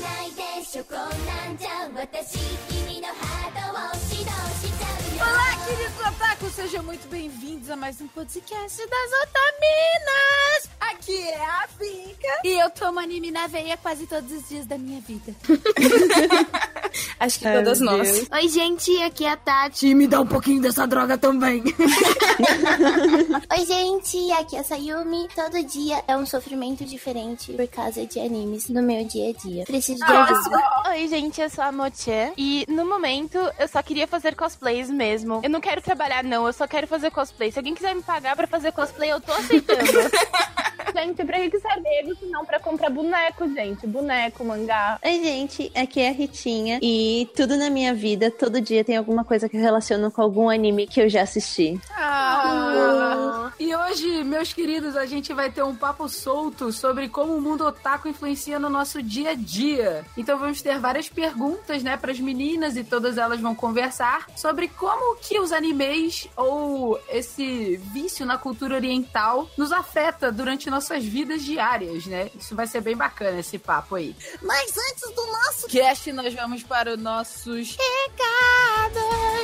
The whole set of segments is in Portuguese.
ないでしょこんなんじゃ私君のハートを指導しちゃうよ Olá, queridos otakus, sejam muito bem-vindos a mais um podcast das Otaminas! Aqui é a Finca e eu tomo anime na veia quase todos os dias da minha vida. Acho que Ai, todas nós. Deus. Oi, gente, aqui é a Tati. me dá um pouquinho dessa droga também. Oi, gente, aqui é a Sayumi. Todo dia é um sofrimento diferente por causa de animes no meu dia a dia. Preciso de ajuda. Oi, gente, eu sou a Moche. E no momento eu só queria fazer cosplays mesmo. Eu não quero trabalhar, não, eu só quero fazer cosplay. Se alguém quiser me pagar pra fazer cosplay, eu tô aceitando. gente, pra que ele se não pra comprar boneco, gente? Boneco, mangá. Oi, gente, aqui é a Ritinha e tudo na minha vida, todo dia tem alguma coisa que eu relaciono com algum anime que eu já assisti. Ah, e hoje, meus queridos, a gente vai ter um papo solto sobre como o mundo otaku influencia no nosso dia a dia. Então vamos ter várias perguntas, né, para as meninas e todas elas vão conversar sobre como que os animes ou esse vício na cultura oriental nos afeta durante nossas vidas diárias, né? Isso vai ser bem bacana esse papo aí. Mas antes do nosso cast, nós vamos para os nossos recados.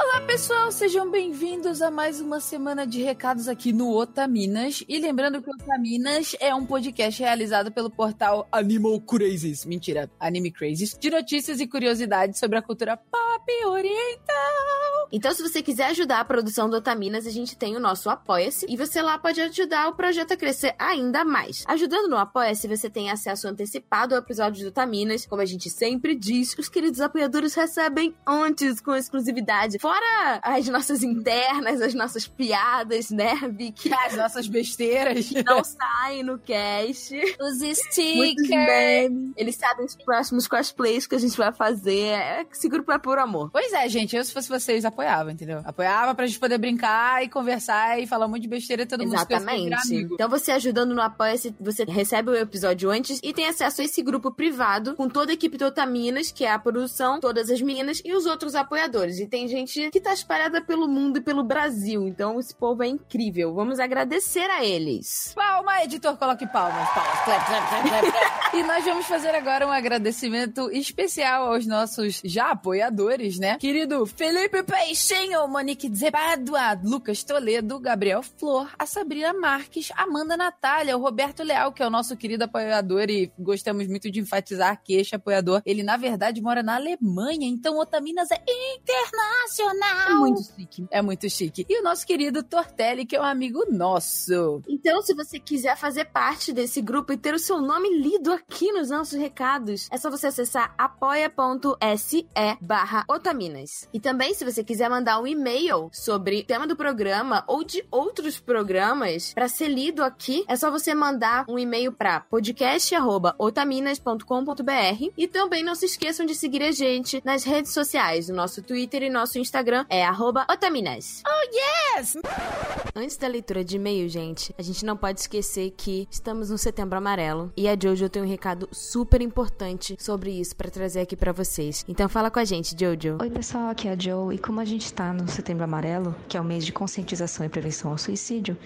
Olá, pessoal, sejam bem-vindos a mais uma semana de recados aqui no Otaminas. E lembrando que o Otaminas é um podcast realizado pelo portal Animal Crazes, mentira, Anime Crazes, de notícias e curiosidades sobre a cultura pop oriental. Então, se você quiser ajudar a produção do Otaminas, a gente tem o nosso Apoia-se e você lá pode ajudar o projeto a crescer ainda mais. Ajudando no Apoia-se, você tem acesso antecipado ao episódio do Otaminas. Como a gente sempre diz, os queridos apoiadores recebem antes com exclusividade. Fora as nossas internas, as nossas piadas, né, Vicky? As nossas besteiras. Que não saem no cast. Os stickers. Eles sabem os próximos cosplays que a gente vai fazer. É, esse grupo é por amor. Pois é, gente, eu se fosse vocês apoiava, entendeu? Apoiava pra gente poder brincar e conversar e falar um monte de besteira e todo mundo Exatamente. Então você ajudando no Apoia-se, você recebe o episódio antes e tem acesso a esse grupo privado com toda a equipe do Otaminas, que é a produção, todas as meninas e os outros apoiadores. E tem gente que tá espalhada pelo mundo e pelo Brasil. Então esse povo é incrível. Vamos agradecer a eles. Palma, editor, coloque palmas. Palmas. Clap, clap, clap, clap, clap. e nós vamos fazer agora um agradecimento especial aos nossos já apoiadores, né? Querido Felipe Peixinho, Monique Zebadua, Lucas Toledo, Gabriel Flor, a Sabrina Marques, Amanda Natália, o Roberto Leal, que é o nosso querido apoiador e gostamos muito de enfatizar que este apoiador, ele na verdade mora na Alemanha, então Otaminas é internacional. É muito chique. É muito chique. E o nosso querido Tortelli, que é um amigo nosso. Então, se você quiser fazer parte desse grupo e ter o seu nome lido aqui nos nossos recados, é só você acessar apoia.se barra otaminas. E também, se você quiser mandar um e-mail sobre o tema do programa ou de outros programas para ser lido aqui, é só você mandar um e-mail para podcast.otaminas.com.br e também não se esqueçam de seguir a gente nas redes sociais. O nosso Twitter e nosso Instagram é arroba otaminas. Antes da leitura de e-mail, gente, a gente não pode esquecer que estamos no Setembro Amarelo e a Jojo tem um recado super importante sobre isso pra trazer aqui pra vocês. Então fala com a gente, Jojo. Oi, pessoal, aqui é a Joe e como a gente está no Setembro Amarelo, que é o mês de conscientização e prevenção ao suicídio,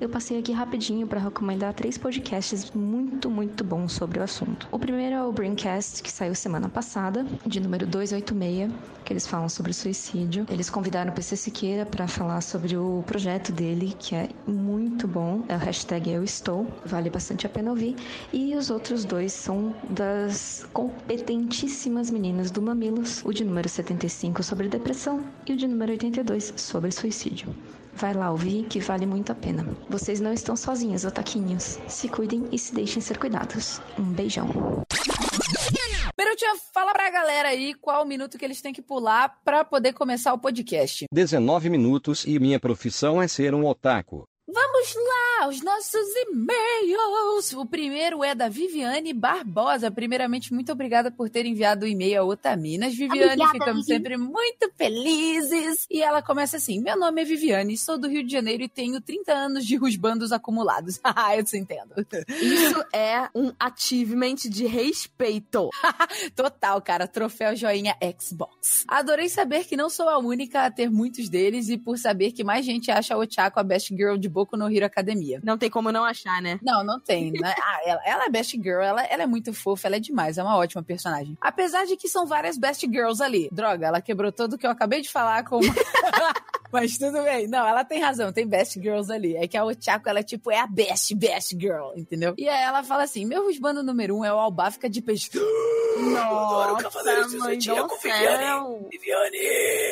eu passei aqui rapidinho para recomendar três podcasts muito, muito bons sobre o assunto. O primeiro é o Braincast, que saiu semana passada, de número 286, que eles falam sobre suicídio. Eles convidaram o PC Siqueira para falar sobre o projeto dele, que é muito bom, é o hashtag Eu Estou, vale bastante a pena ouvir. E os outros dois são das competentíssimas meninas do Mamilos, o de número 75 sobre depressão e o de número 82 sobre suicídio. Vai lá ouvir que vale muito a pena. Vocês não estão sozinhos, otaquinhos. Se cuidem e se deixem ser cuidados. Um beijão. Perutinha, fala pra galera aí qual o minuto que eles têm que pular pra poder começar o podcast. 19 minutos e minha profissão é ser um otaku. Vamos lá, os nossos e-mails. O primeiro é da Viviane Barbosa. Primeiramente, muito obrigada por ter enviado o e-mail a Otaminas. Viviane, Obrigada, ficamos Vivi. sempre muito felizes. E ela começa assim: Meu nome é Viviane, sou do Rio de Janeiro e tenho 30 anos de rusbandos acumulados. Ah, eu te entendo. Isso é um achievement de respeito. Total, cara. Troféu joinha Xbox. Adorei saber que não sou a única a ter muitos deles e por saber que mais gente acha a Ochako a best girl de Boku no Hero Academia. Não tem como não achar, né? Não, não tem. Né? Ah, ela, ela é best girl, ela, ela é muito fofa, ela é demais, é uma ótima personagem. Apesar de que são várias best girls ali. Droga, ela quebrou tudo que eu acabei de falar com uma... Mas tudo bem. Não, ela tem razão, tem best girls ali. É que a Ochako, ela, tipo, é a best, best girl, entendeu? E aí ela fala assim: meu rusbando número um é o Albafica de peixe. Nossa, mãe do céu. Viviane!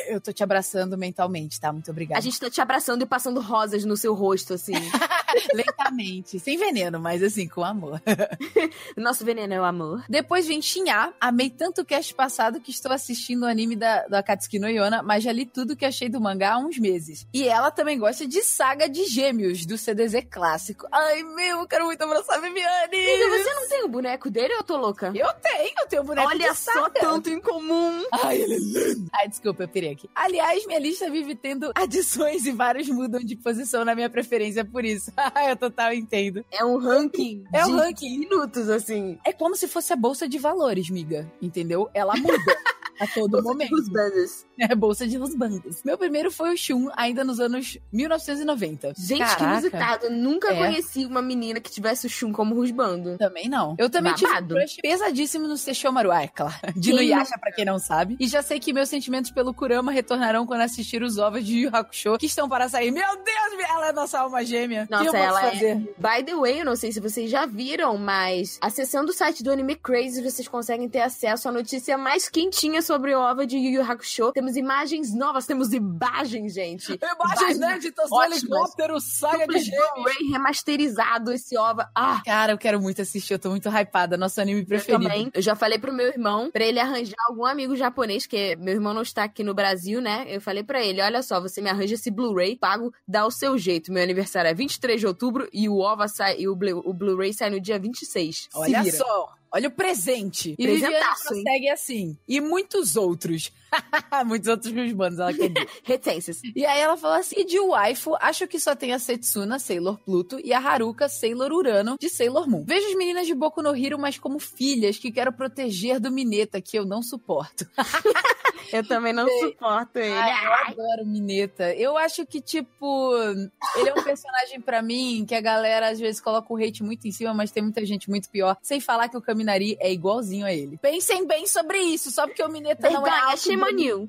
Eu tô te abraçando mentalmente, tá? Muito obrigada. A gente tá te abraçando e passando rosas no seu rosto, assim. Lentamente, sem veneno, mas assim, com amor. Nosso veneno é o amor. Depois vem Shinhá. Amei tanto o cast passado que estou assistindo o anime da, da Katsuki no Yona, mas já li tudo que achei do mangá há uns meses. E ela também gosta de Saga de Gêmeos, do CDZ clássico. Ai, meu, eu quero muito abraçar a Viviane! Amiga, você não tem o boneco dele ou eu tô louca? Eu tenho, eu tenho um boneco Olha só tanto em comum. Ai, ele é lindo. Ai, desculpa, eu pirei aqui. Aliás, minha lista vive tendo adições e vários mudam de posição na minha preferência por isso. eu total entendo. É um ranking É um ranking. minutos, assim. É como se fosse a bolsa de valores, miga. Entendeu? Ela muda a todo momento. Os bandos. É bolsa de rusbandos. Meu primeiro foi o Shun, ainda nos anos 1990. Gente, que Caraca. inusitado. Eu nunca É. conheci uma menina que tivesse o Shun como rusbando. Também não. Eu também tive um Babado. pesadíssimo no Sesshomaru, ah, é claro. De Quem Nuyasha, pra quem não sabe. E já sei que meus sentimentos pelo Kurama retornarão quando assistir os ovos de Yu Hakusho, que estão para sair. Meu Deus, ela é nossa alma gêmea. Nossa, que eu ela é- fazer? By the way, eu não sei se vocês já viram, mas acessando o site do Anime Crazy, vocês conseguem ter acesso à notícia mais quentinha sobre o OVA de Yu Yu Hakusho. Temos imagens novas, temos imagens, gente. Imagens inéditas do helicóptero, saga de. Blu-ray remasterizado esse OVA. Ah, Cara, eu quero muito assistir, eu tô muito hypada. Nosso anime eu preferido. também. Eu já falei pro meu irmão pra ele arranjar algum amigo japonês, que meu irmão não está aqui no Brasil, né? Eu falei pra ele: olha só, você me arranja esse Blu-ray, pago, dá o seu jeito. Meu aniversário é 23 de outubro e o OVA sai, e o Blu- o Blu-ray sai no dia 26. Se Olha vira. só, olha o presente. E Presentaço, consegue assim. E muitos outros. muitos outros rusbandos, ela quer dizer. Reticências. E aí ela falou assim: e de waifu, acho que só tem a Setsuna, Sailor Pluto, e a Haruka, Sailor Urano, de Sailor Moon. Vejo as meninas de Boku no Hero, mas como filhas que quero proteger do Mineta, que eu não suporto. Eu também não suporto ele. Ai, eu adoro o Mineta. Eu acho que, tipo, ele é um personagem pra mim que a galera às vezes coloca o hate muito em cima, mas tem muita gente muito pior. Sem falar que o Kaminari é igualzinho a ele. Pensem bem sobre isso, só porque o Mineta não é alto shame on you.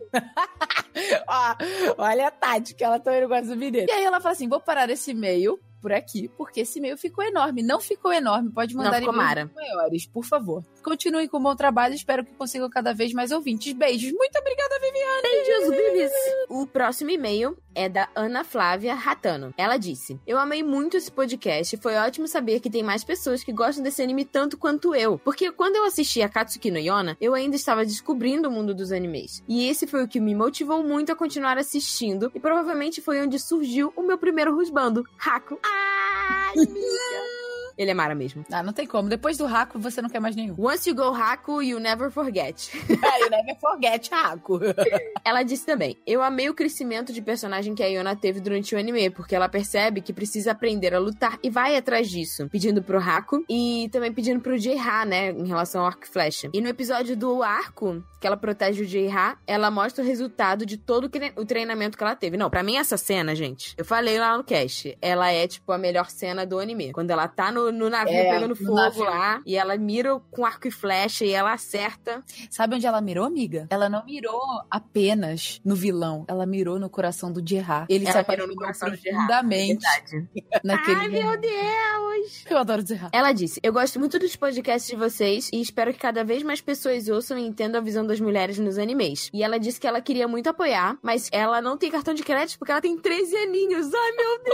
Ó, olha a tática, ela também não gosta do mineiro. E aí ela fala assim: vou parar esse e-mail por aqui, porque esse e-mail ficou enorme. Não ficou enorme, pode mandar e-mails mara. maiores, por favor. Continuem com o bom trabalho, espero que consigam cada vez mais ouvintes. Beijos. Muito obrigada, Viviane. Beijos, bebês. O próximo e-mail é da Ana Flávia Ratano. Ela disse: Eu amei muito esse podcast. Foi ótimo saber que tem mais pessoas que gostam desse anime tanto quanto eu. Porque quando eu assisti a Katsuki no Yona, eu ainda estava descobrindo o mundo dos animes. E esse foi o que me motivou muito a continuar assistindo. E provavelmente foi onde surgiu o meu primeiro rusbando, Haku. Ai, amiga. Ele é Mara mesmo. Ah, não tem como. Depois do Raco, você não quer mais nenhum. Once you go Haku, you never forget. you never forget Raco. Ela disse também: Eu amei o crescimento de personagem que a Yona teve durante o anime, porque ela percebe que precisa aprender a lutar e vai atrás disso, pedindo pro Haku e também pedindo pro J-Ha, né, em relação ao arco e flecha. E no episódio do arco, que ela protege o J-Ha, ela mostra o resultado de todo o tre- o treinamento que ela teve. Não, pra mim essa cena, gente, eu falei lá no cast, ela é tipo a melhor cena do anime. Quando ela tá no, no navio É, pegando no fogo navio. lá, e ela mira com arco e flecha e ela acerta. Sabe onde ela mirou, amiga? Ela não mirou apenas no vilão. Ela mirou no coração do Gerard. Ele Ela se apaixonou coração do Gerard, profundamente Verdade. naquele Ai, meu. Deus! Eu adoro Gerard. Ela disse: Eu gosto muito dos podcasts de vocês e espero que cada vez mais pessoas ouçam e entendam a visão das mulheres nos animes. E ela disse que ela queria muito apoiar, mas ela não tem cartão de crédito porque ela tem 13 aninhos. Ai, meu Deus!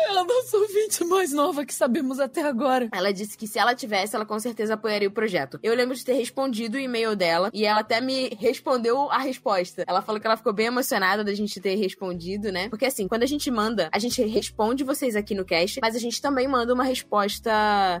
Ela é a nossa ouvinte mais nova que sabemos até até agora. Ela disse que se ela tivesse, ela com certeza apoiaria o projeto. Eu lembro de ter respondido o e-mail dela e ela até me respondeu a resposta. Ela falou que ela ficou bem emocionada da gente ter respondido, né? Porque assim, quando a gente manda, a gente responde vocês aqui no cast, mas a gente também manda uma resposta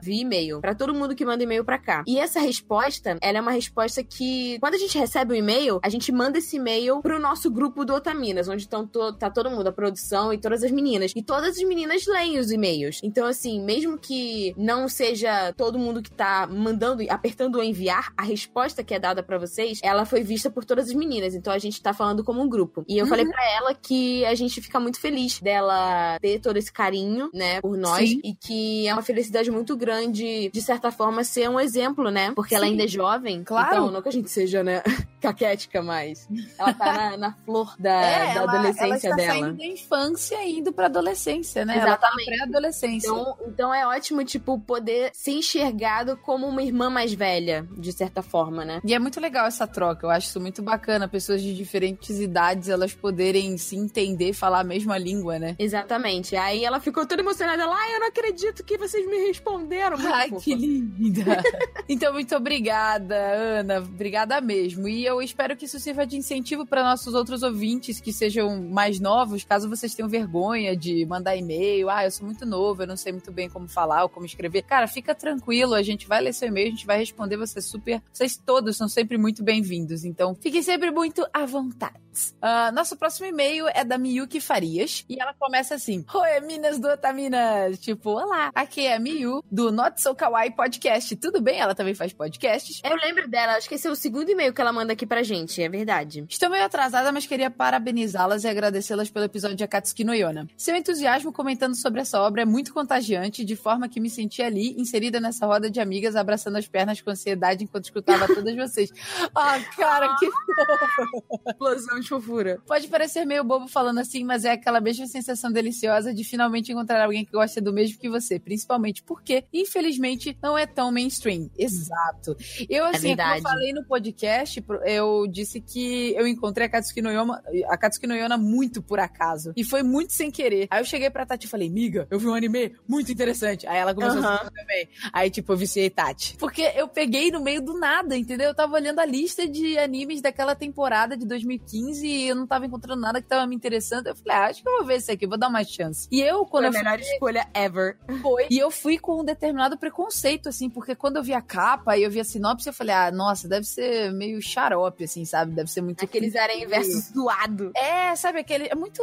via e-mail para todo mundo que manda e-mail para cá. E essa resposta, ela é uma resposta que quando a gente recebe o um e-mail, a gente manda esse e-mail pro nosso grupo do Otaminas, onde estão to tá todo mundo, a produção e todas as meninas. E todas as meninas leem os e-mails. Então assim, mesmo que não seja todo mundo que tá mandando, apertando o enviar, a resposta que é dada para vocês, ela foi vista por todas as meninas. Então a gente tá falando como um grupo. E eu uhum. falei para ela que a gente fica muito feliz dela ter todo esse carinho, né, por nós. Sim. E que é uma felicidade muito grande, de certa forma, ser um exemplo, né? Porque Sim. ela ainda é jovem. Claro. Então, não que a gente seja, né, caquética, mas ela tá na, na flor da, é, da ela, adolescência ela está dela. saindo da infância e indo pra adolescência, né? Exatamente. Ela tá pré-adolescência. Então, então é ótimo, tipo, poder ser enxergado como uma irmã mais velha, de certa forma, né? E é muito legal essa troca. Eu acho isso muito bacana. Pessoas de diferentes idades, elas poderem se entender, falar a mesma língua, né? Exatamente. Aí ela ficou toda emocionada lá, ah, eu não acredito que vocês me responderam. Muito Ai, fofa. que linda. então, muito obrigada, Ana. Obrigada mesmo. E eu espero que isso sirva de incentivo para nossos outros ouvintes que sejam mais novos, caso vocês tenham vergonha de mandar e-mail. Ah, eu sou muito novo, eu não sei muito bem como falar como escrever. Cara, fica tranquilo, a gente vai ler seu e-mail, a gente vai responder você super. Vocês todos são sempre muito bem-vindos. Então, fiquem sempre muito à vontade. Uh, nosso próximo e-mail é da Miyuki Farias e ela começa assim: Oi, Minas do Otaminas! Tipo, olá, aqui é a Miyu do Not So Kawaii Podcast. Tudo bem? Ela também faz podcasts. Eu lembro dela, acho que esse é o segundo e-mail que ela manda aqui pra gente, é verdade. Estou meio atrasada, mas queria parabenizá-las e agradecê-las pelo episódio de Akatsuki no Yona. Seu entusiasmo comentando sobre essa obra é muito contagiante, de forma que me senti ali, inserida nessa roda de amigas, abraçando as pernas com ansiedade enquanto escutava todas vocês. Ah, cara, que fofo! Explosão de fofura. Pode parecer meio bobo falando assim, mas é aquela mesma sensação deliciosa de finalmente encontrar alguém que gosta do mesmo que você, principalmente porque, infelizmente, não é tão mainstream. Exato. Eu, é assim, é como eu falei no podcast, eu disse que eu encontrei a Katsuki no Yona, a Katsuki no Yona muito por acaso. E foi muito sem querer. Aí eu cheguei pra Tati e falei, miga, eu vi um anime muito interessante. Aí ela começou a a também. Aí, tipo, eu viciei Tati. Porque eu peguei no meio do nada, entendeu? Eu tava olhando a lista de animes daquela temporada de 2015 e eu não tava encontrando nada que tava me interessando. Eu falei, ah, acho que eu vou ver esse aqui, vou dar uma chance. E eu, quando Foi a melhor fui... escolha ever. Foi. E eu fui com um determinado preconceito, assim, porque quando eu vi a capa e eu vi a sinopse, eu falei, ah, nossa, deve ser meio xarope, assim, sabe? Deve ser muito. Aqueles aranha versus doado. É, sabe, aquele. É muito.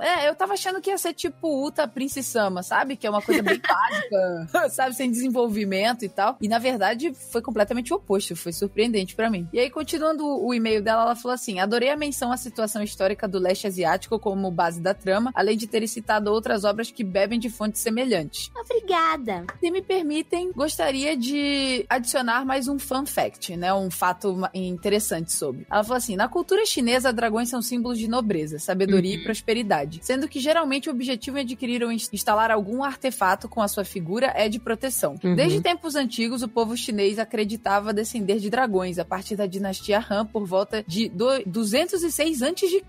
É, eu tava achando que ia ser tipo Uta Prince Sama, sabe? Que é uma coisa bem básica, sabe? Sem desenvolvimento e tal. E na verdade foi completamente o oposto. Foi surpreendente para mim. E aí, continuando o e-mail dela, ela falou assim: adorei a menção à situação histórica do leste asiático como base da trama, além de ter citado outras obras que bebem de fontes semelhantes. Obrigada. Se me permitem, gostaria de adicionar mais um fun fact, né? Um fato interessante sobre. Ela falou assim: na cultura chinesa, dragões são símbolos de nobreza, sabedoria uhum. e prosperidade, sendo que geralmente o objetivo em adquirir ou instalar algum artefato com a sua figura é de proteção. Uhum. Desde tempos antigos, o povo chinês acreditava descender de dragões a partir da dinastia Han por volta de 206 a.C.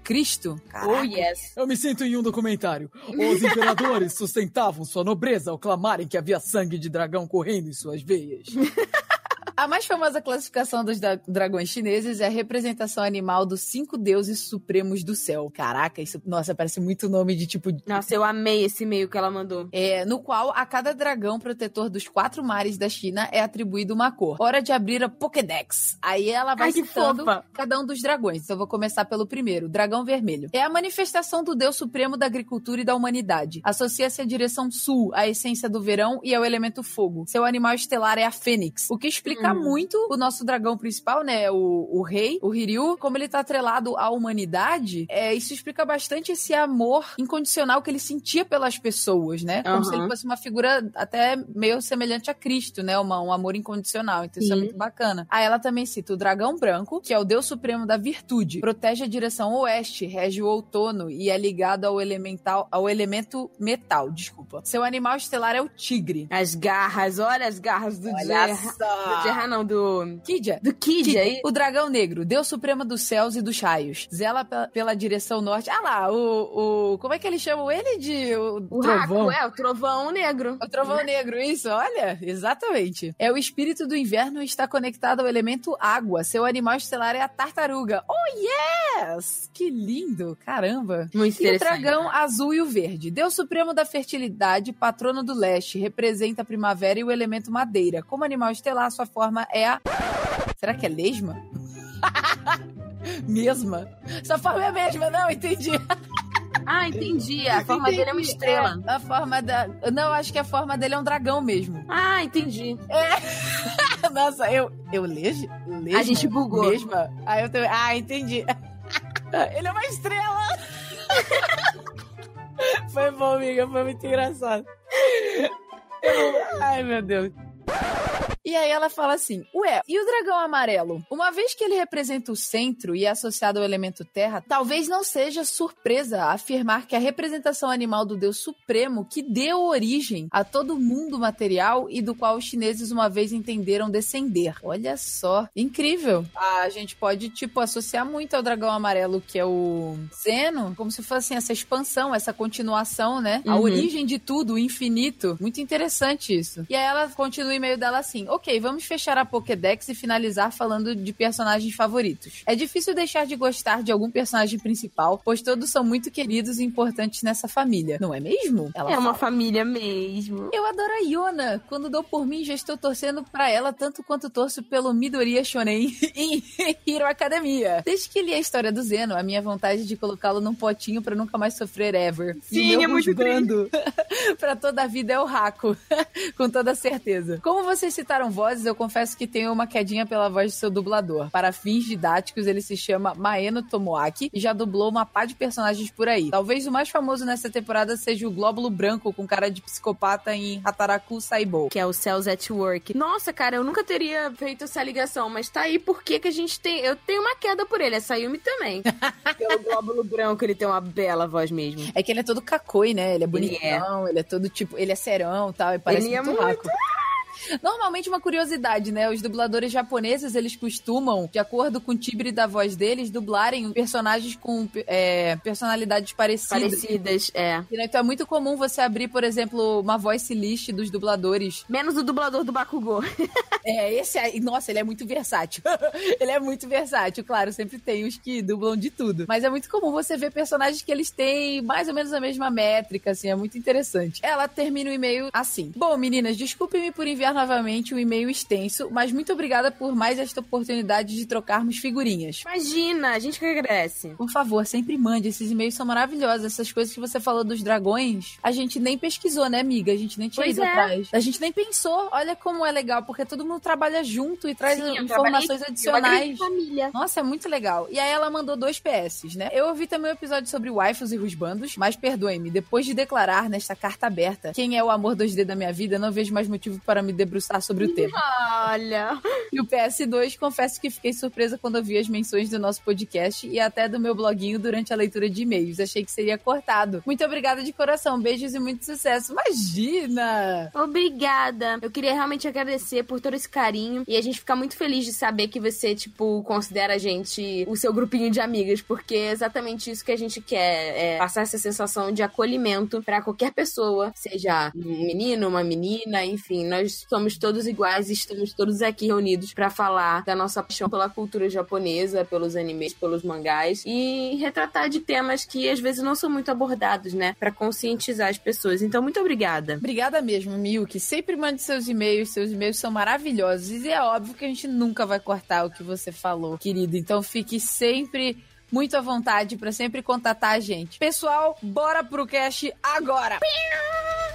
Oh, yes. Eu me sinto em um documentário. Os imperadores sustentavam sua nobreza ao clamarem que havia sangue de dragão correndo em suas veias. A mais famosa classificação dos dragões chineses é a representação animal dos cinco deuses supremos do céu. Caraca, isso, nossa, parece muito nome de tipo. Nossa, eu amei esse e-mail que ela mandou. É, no qual a cada dragão protetor dos quatro mares da China é atribuído uma cor. Hora de abrir a Pokédex. Aí ela vai Ai, citando cada um dos dragões. Então eu vou começar pelo primeiro, dragão vermelho. É a manifestação do deus supremo da agricultura e da humanidade. Associa-se à direção sul, à essência do verão e ao elemento fogo. Seu animal estelar é a fênix, o que explica uhum. muito o nosso dragão principal, né? O, o rei, o Hiryu, como ele tá atrelado à humanidade, é, isso explica bastante esse amor incondicional que ele sentia pelas pessoas, né? Como uhum. se ele fosse uma figura até meio semelhante a Cristo, né? Uma, um amor incondicional. Então isso é muito bacana. Aí ela também cita o dragão branco, que é o deus supremo da virtude. Protege a direção oeste, rege o outono e é ligado ao elemental, ao elemento metal, desculpa. Seu animal estelar é o tigre. As garras, olha as garras do olha. Terra, não, do. Kidia. Do Kidia. aí. O dragão negro, Deus supremo dos céus e dos raios. Zela pe- pela direção norte. Ah lá, o, o. Como é que eles chamam ele de. O, O Trovão. Raco, é, o trovão negro. o trovão negro, isso, olha, exatamente. É o espírito do inverno e está conectado ao elemento água. Seu animal estelar é a tartaruga. Oh, yes! Que lindo, caramba. Muito E o dragão azul e o verde. Deus supremo da fertilidade, patrono do leste, representa a primavera e o elemento madeira. Como animal estelar, sua forma é a. Será que é lesma? mesma? Sua forma é a mesma, não, entendi. Ah, entendi. A forma dele é uma estrela. É, a forma da. Não, acho que a forma dele é um dragão mesmo. Ah, entendi. Nossa, eu. Eu lesma? A gente bugou. Mesma? Ah, eu também. Ah, entendi. Ele é uma estrela! Foi bom, amiga. Foi muito engraçado. Eu- Ai, meu Deus. E aí ela fala assim: Ué, e o dragão amarelo? Uma vez que ele representa o centro e é associado ao elemento terra, talvez não seja surpresa afirmar que a representação animal do Deus Supremo que deu origem a todo o mundo material e do qual os chineses uma vez entenderam descender. Olha só, incrível. A gente pode, tipo, associar muito ao dragão amarelo, que é o Zeno, como se fosse assim, essa expansão, essa continuação, né? A Uhum. origem de tudo, o infinito. Muito interessante isso. E aí ela continua o e-mail dela assim: Ok, vamos fechar a Pokédex e finalizar falando de personagens favoritos. É difícil deixar de gostar de algum personagem principal, pois todos são muito queridos e importantes nessa família. Não é mesmo? Ela É uma fala. família mesmo. Eu adoro a Yona. Quando dou por mim, já estou torcendo pra ela tanto quanto torço pelo Midoriya Shonen em Hero Academia. Desde que li a história do Zeno, a minha vontade de colocá-lo num potinho pra nunca mais sofrer ever. Sim, é muito buscando pra toda a vida é o Raco. Com toda certeza. Como vocês citaram vozes, eu confesso que tenho uma quedinha pela voz do seu dublador. Para fins didáticos, ele se chama Maeno Tomoaki e já dublou uma pá de personagens por aí. Talvez o mais famoso nessa temporada seja o Glóbulo Branco com cara de psicopata em Hataraku Saibou. Que é o Cells at Work. Nossa, cara, eu nunca teria feito essa ligação, mas tá aí porque que a gente tem. Eu tenho uma queda por ele, a Sayumi também. Pelo glóbulo branco, ele tem uma bela voz mesmo. É que ele é todo cacoi, né? Ele é Ele bonitão, ele é, todo tipo, ele é serão e tal, e parece Ele é muito muito- raco. Normalmente uma curiosidade, né? Os dubladores japoneses, eles costumam, de acordo com o timbre da voz deles, dublarem personagens com é, personalidades parecidas. Parecidas, é. Então é muito comum você abrir, por exemplo, uma voice list dos dubladores. Menos o dublador do Bakugou. É, esse aí, nossa, ele é muito versátil. ele é muito versátil, claro, sempre tem os que dublam de tudo. Mas é muito comum você ver personagens que eles têm mais ou menos a mesma métrica, assim, é muito interessante. Ela termina o e-mail assim: Bom, meninas, desculpem-me por enviar novamente um e-mail extenso, mas muito obrigada por mais esta oportunidade de trocarmos figurinhas. Imagina, a gente que agradece. Por favor, sempre mande. Esses e-mails são maravilhosos. Essas coisas que você falou dos dragões, a gente nem pesquisou, né, amiga? A gente nem tinha Pois ido é. atrás. A gente nem pensou. Olha como é legal, porque todo mundo trabalha junto e traz Sim, informações adicionais. família. Nossa, é muito legal. E aí ela mandou dois PS, né? Eu ouvi também o episódio sobre waifus e rusbandos, mas perdoem-me, depois de declarar nesta carta aberta quem é o amor 2D da minha vida, não vejo mais motivo para me debruçar sobre o tema. Olha. E o PS2, confesso que fiquei surpresa quando vi as menções do nosso podcast e até do meu bloguinho durante a leitura de e-mails. Achei que seria cortado. Muito obrigada de coração. Beijos e muito sucesso. Imagina! Obrigada. Eu queria realmente agradecer por todo esse carinho e a gente fica muito feliz de saber que você, tipo, considera a gente o seu grupinho de amigas, porque é exatamente isso que a gente quer, é passar essa sensação de acolhimento pra qualquer pessoa, seja um menino, uma menina, enfim, nós somos todos iguais e estamos todos aqui reunidos pra falar da nossa paixão pela cultura japonesa, pelos animes, pelos mangás e retratar de temas que às vezes não são muito abordados, né, Pra conscientizar as pessoas. Então, muito obrigada. Obrigada mesmo, Milk. Sempre mande seus e-mails. Seus e-mails são maravilhosos. E é óbvio que a gente nunca vai cortar o que você falou, querido. Então fique sempre muito à vontade para sempre contatar a gente. Pessoal, bora pro cast agora! Bom,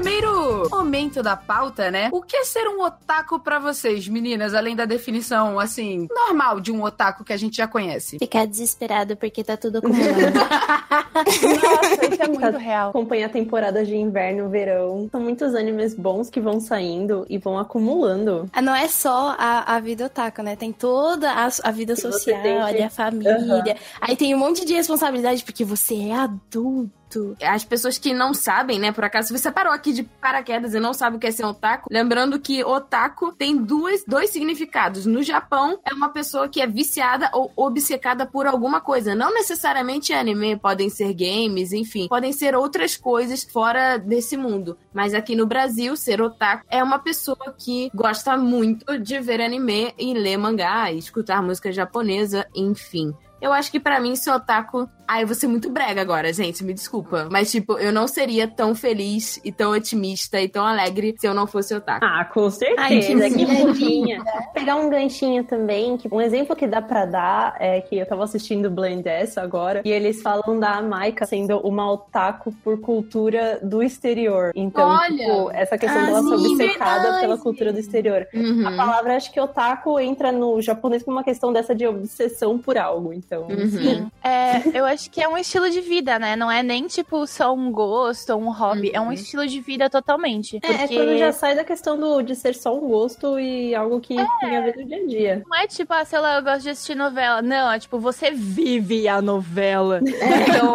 primeiro momento da pauta, né? O que é ser um otaku pra vocês, meninas, além da definição, assim, normal de um otaku que a gente já conhece? Ficar desesperado porque tá tudo acumulando. Nossa, isso é muito real. Acompanha temporadas de inverno, verão. São muitos animes bons que vão saindo e vão acumulando. Ah, Não é só a, a vida otaku, né? Tem toda a, a vida você social, que- ali, a família. Aí tem um monte de responsabilidade porque você é adulto. As pessoas que não sabem, né, por acaso, você parou aqui de paraquedas e não sabe o que é ser otaku, lembrando que otaku tem duas, dois significados. No Japão, é uma pessoa que é viciada ou obcecada por alguma coisa. Não necessariamente anime, podem ser games, enfim, podem ser outras coisas fora desse mundo. Mas aqui no Brasil, ser otaku é uma pessoa que gosta muito de ver anime e ler mangá, e escutar música japonesa, enfim. Eu acho que pra mim, ser otaku. Ai, eu vou ser muito brega agora, gente, me desculpa. Mas, tipo, eu não seria tão feliz e tão otimista e tão alegre se eu não fosse otaku. Ah, com certeza. Ai, que que fofinha. fofinha. Pegar um ganchinho também, que um exemplo que dá pra dar é que eu tava assistindo Blind S agora, e eles falam da Maika sendo uma otaku por cultura do exterior. Então, Olha! tipo, essa questão Ah, dela ser sim, obcecada verdade. pela cultura do exterior. Uhum. A palavra, acho que otaku entra no japonês como uma questão dessa de obsessão por algo, então. Uhum. É, eu acho que é um estilo de vida, né? Não é nem, tipo, só um gosto ou um hobby. É um Uhum. estilo de vida totalmente. É, é Porque quando já sai da questão do, de ser só um gosto e algo que tem a ver no dia a dia. não é tipo, ah, sei lá, eu gosto de assistir novela. Não, é tipo, você vive a novela. Então,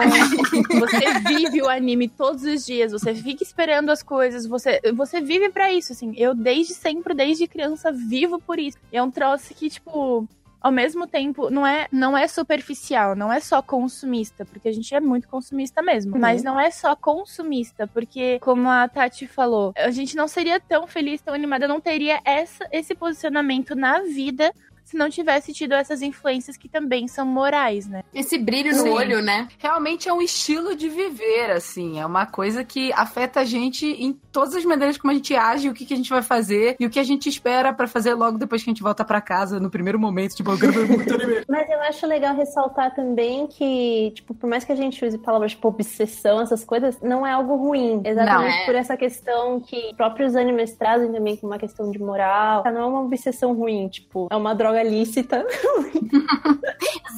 você vive o anime todos os dias. Você fica esperando as coisas. Você, você vive pra isso, assim. Eu, desde sempre, desde criança, vivo por isso. E é um troço que, tipo... Ao mesmo tempo, não é, não é superficial, não é só consumista, porque a gente é muito consumista mesmo. Uhum. Mas não é só consumista, porque, como a Tati falou, a gente não seria tão feliz, tão animada, não teria essa, esse posicionamento na vida se não tivesse tido essas influências que também são morais, né? Esse brilho no Sim. olho, né? Realmente é um estilo de viver, assim. É uma coisa que afeta a gente em todas as maneiras como a gente age, o que, que a gente vai fazer e o que a gente espera pra fazer logo depois que a gente volta pra casa, no primeiro momento. Tipo, eu quero ver muito anime. Mas eu acho legal ressaltar também que, tipo, por mais que a gente use palavras tipo obsessão, essas coisas, não é algo ruim. Exatamente Não, é. por essa questão que próprios animes trazem também como uma questão de moral. Não é uma obsessão ruim, tipo, é uma droga lícita.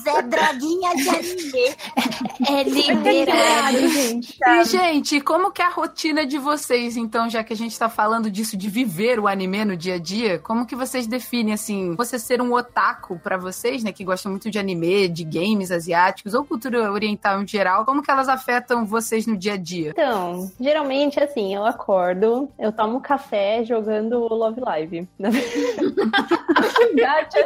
Zé Droguinha de anime. É liberado. gente. E, gente, como que é a rotina de vocês, então, já que a gente tá falando disso, de viver o anime no dia a dia, como que vocês definem, assim, você ser um otaku pra vocês, né, que gostam muito de anime, de games asiáticos, ou cultura oriental em geral, como que elas afetam vocês no dia a dia? Então, geralmente, assim, eu acordo, eu tomo café jogando Love Live. Na verdade,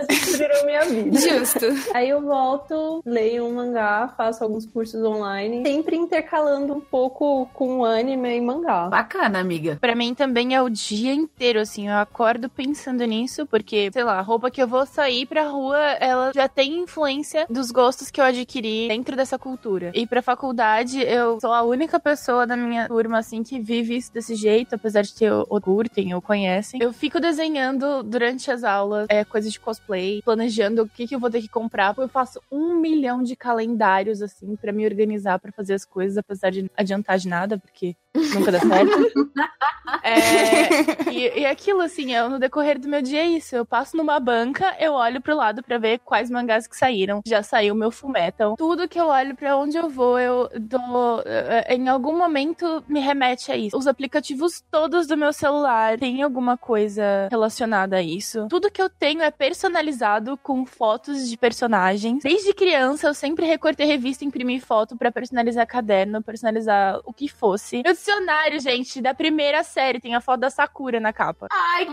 Destruíram minha vida. Justo. Aí eu volto, leio um mangá, faço alguns cursos online, sempre intercalando um pouco com anime e mangá. Bacana, amiga. Pra mim também é o dia inteiro, assim. Eu acordo pensando nisso, porque, sei lá, a roupa que eu vou sair pra rua, ela já tem influência dos gostos que eu adquiri dentro dessa cultura. E pra faculdade, eu sou a única pessoa da minha turma, assim, que vive isso desse jeito, apesar de ter ou curtem ou conhecem. Eu fico desenhando durante as aulas é, coisas de cosplay, planejando o que, que eu vou ter que comprar. Eu faço um milhão de calendários, assim, pra me organizar pra fazer as coisas, apesar de adiantar de nada, porque nunca dá certo. É, e, e aquilo, assim, eu, no decorrer do meu dia é isso. Eu passo numa banca, eu olho pro lado pra ver quais mangás que saíram. Já saiu meu Fullmetal. Tudo que eu olho pra onde eu vou, eu dou. eh, Em algum momento me remete a isso. Os aplicativos todos do meu celular têm alguma coisa relacionada a isso. Tudo que eu tenho é personalizado com fotos de personagens. Desde criança, eu sempre recortei revista, imprimi foto pra personalizar caderno, personalizar o que fosse. Meu dicionário, gente, da primeira série tem a foto da Sakura na capa. Ai, que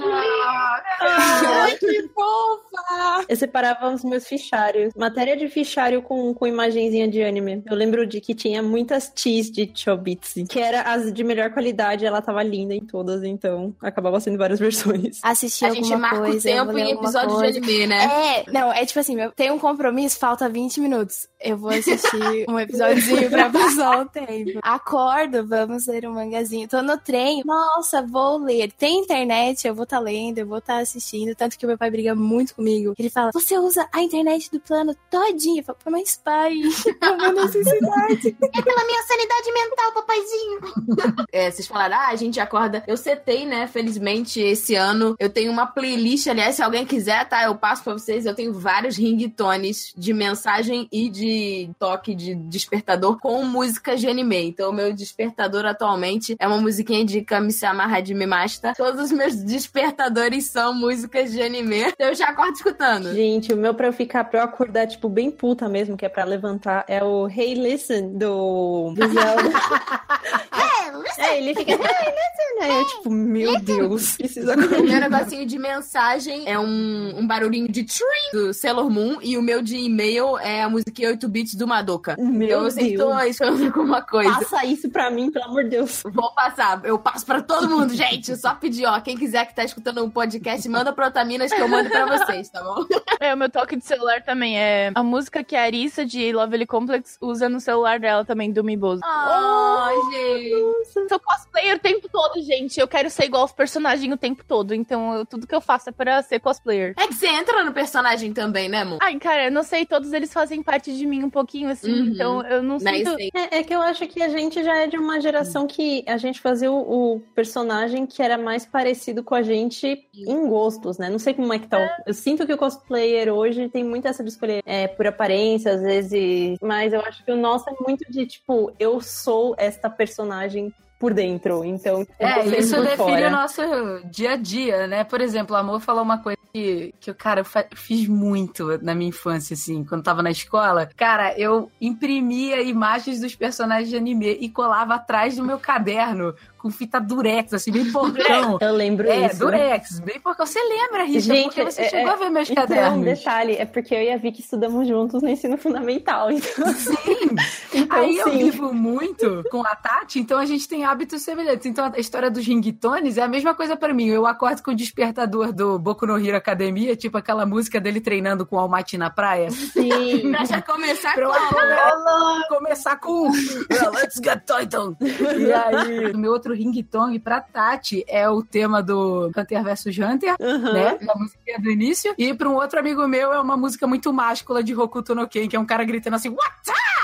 Ai, que fofa! Eu separava os meus fichários. Matéria de fichário com, com imagenzinha de anime. Eu lembro de que tinha muitas teas de Chobitsu, que era as de melhor qualidade, ela tava linda em todas, então acabava sendo várias versões. Assistir A alguma gente marca coisa. o tempo vou ler em episódio coisa. de anime, né? É, não, é tipo assim, tenho um compromisso, falta 20 minutos. Eu vou assistir um episódiozinho pra passar o tempo. Acordo, vamos ler um mangazinho. Tô no trem, nossa, vou ler. Tem internet, eu vou estar tá lendo, eu vou estar tá assistindo. Tanto que o meu pai briga muito comigo. Ele fala, você usa a internet do plano todinha. Eu falo, mas pai, é uma necessidade. é pela minha sanidade mental, papaizinho. É, vocês falaram, ah, a gente acorda. Eu setei, né, felizmente, esse ano. Eu tenho uma playlist, aliás, se alguém quiser, tá, eu passo pra vocês. Eu tenho vários ringtones de mensagem e de toque de despertador com músicas de anime. Então, o meu despertador atualmente é uma musiquinha de Kami-sama Hajime Masta. Todos os meus despertadores são músicas de anime. Então, eu já acordo escutando. Gente, o meu pra eu ficar, pra eu acordar, tipo, bem puta mesmo, que é pra levantar, é o Hey Listen do, do Zelda. é, ele fica, Hey Listen! Aí eu, tipo, meu Deus, precisa acordar. O meu negocinho de mensagem é um, um barulhinho de trim do Sailor Moon e o meu de e-mail é a musiquinha 8 bits do Madoka. Meu eu Deus. sempre tô esperando alguma coisa. Passa isso pra mim, pelo amor de Deus. Vou passar. Eu passo pra todo mundo, gente. Eu só pedir, ó. Quem quiser que tá escutando um podcast, manda pra Otaminas que eu mando pra vocês, tá bom? É, o meu toque de celular também é a música que a Arissa de Lovely Complex usa no celular dela também, do Miboso. Ai, oh, gente. Sou cosplayer o tempo todo, gente. Eu quero ser igual aos personagens o tempo todo. Então, eu, tudo que eu faço é pra ser cosplayer. É que você entra no personagem também, né, amor? Ai, cara, eu não sei, todos eles fazem parte de mim um pouquinho, assim. Uhum. Então, eu não sei. É, é, que eu acho que a gente já é de uma geração que a gente fazia o, o personagem que era mais parecido com a gente em gostos, né? Não sei como é que tá. É. Eu sinto que o cosplayer hoje tem muito essa de escolher é, por aparência, às vezes. Mas eu acho que o nosso é muito de, tipo, eu sou esta personagem por dentro. Então, é, isso define fora. o nosso dia a dia, né? Por exemplo, o amor falou uma coisa que, que cara, eu fiz muito na minha infância, assim, quando tava na escola. Cara, eu imprimia imagens dos personagens de anime e colava atrás do meu caderno com fita durex, assim, bem porcão. Eu lembro é, isso. É, durex, bem porcão. Você lembra, Richard? Gente, porque você é, chegou a ver meus então, cadernos. um detalhe, é porque eu e a Vicky estudamos juntos no ensino fundamental. Então... Sim! então, Aí sim. eu vivo muito com a Tati, então a gente tem hábitos semelhantes. Então a história dos ringtones é a mesma coisa para mim. Eu acordo com o despertador do Boku no Hero Academia, tipo aquela música dele treinando com o Almighty na praia. Sim. pra já começar pra com... começar com Let's Get Titan! E aí, o meu outro ringtone pra Tati é o tema do Hunter vs Hunter, uhum. né? A música do início. E pra um outro amigo meu é uma música muito máscula de Hokuto no Ken, que é um cara gritando assim, What?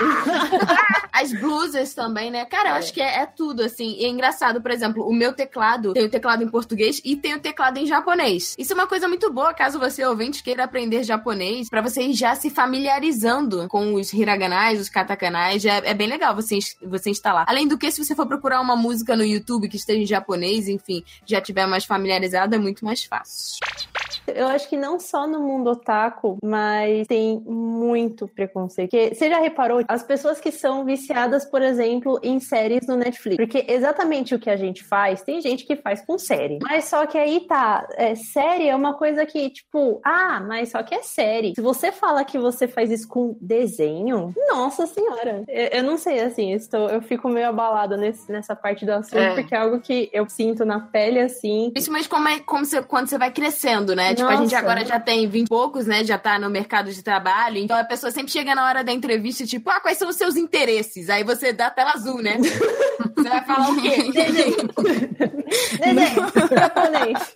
As blusas também, né? Cara, eu acho que é, é, tudo, assim. E é engraçado, por exemplo, o meu teclado tem o teclado em português e tem o teclado em japonês. Isso é uma coisa muito boa, caso você, ouvinte, queira aprender japonês, para você ir já se familiarizando com os hiraganais, os katakanais. É, é bem legal você, você instalar. Além do que, se você for procurar uma música no YouTube que esteja em japonês, enfim, já tiver mais familiarizado, é muito mais fácil. Eu acho que não só no mundo otaku, mas tem muito preconceito. Porque você já reparou? As pessoas que são viciadas, por exemplo, em séries no Netflix. Porque exatamente o que a gente faz, tem gente que faz com série. Mas só que aí tá, é, série é uma coisa que, tipo, ah, mas só que é série. Se você fala que você faz isso com desenho, nossa senhora. Eu, eu não sei, assim, eu, estou, eu fico meio abalada nesse, nessa parte do assunto, é. porque é algo que eu sinto na pele, assim. Principalmente como é, como você, quando você vai crescendo, né? Nossa. Tipo, a gente agora já tem 20 e poucos, né? Já tá no mercado de trabalho. Então a pessoa sempre chega na hora da entrevista, tipo, ah, quais são os seus interesses? Aí você dá a tela azul, né? vai falar o quê? Desenho. japonês.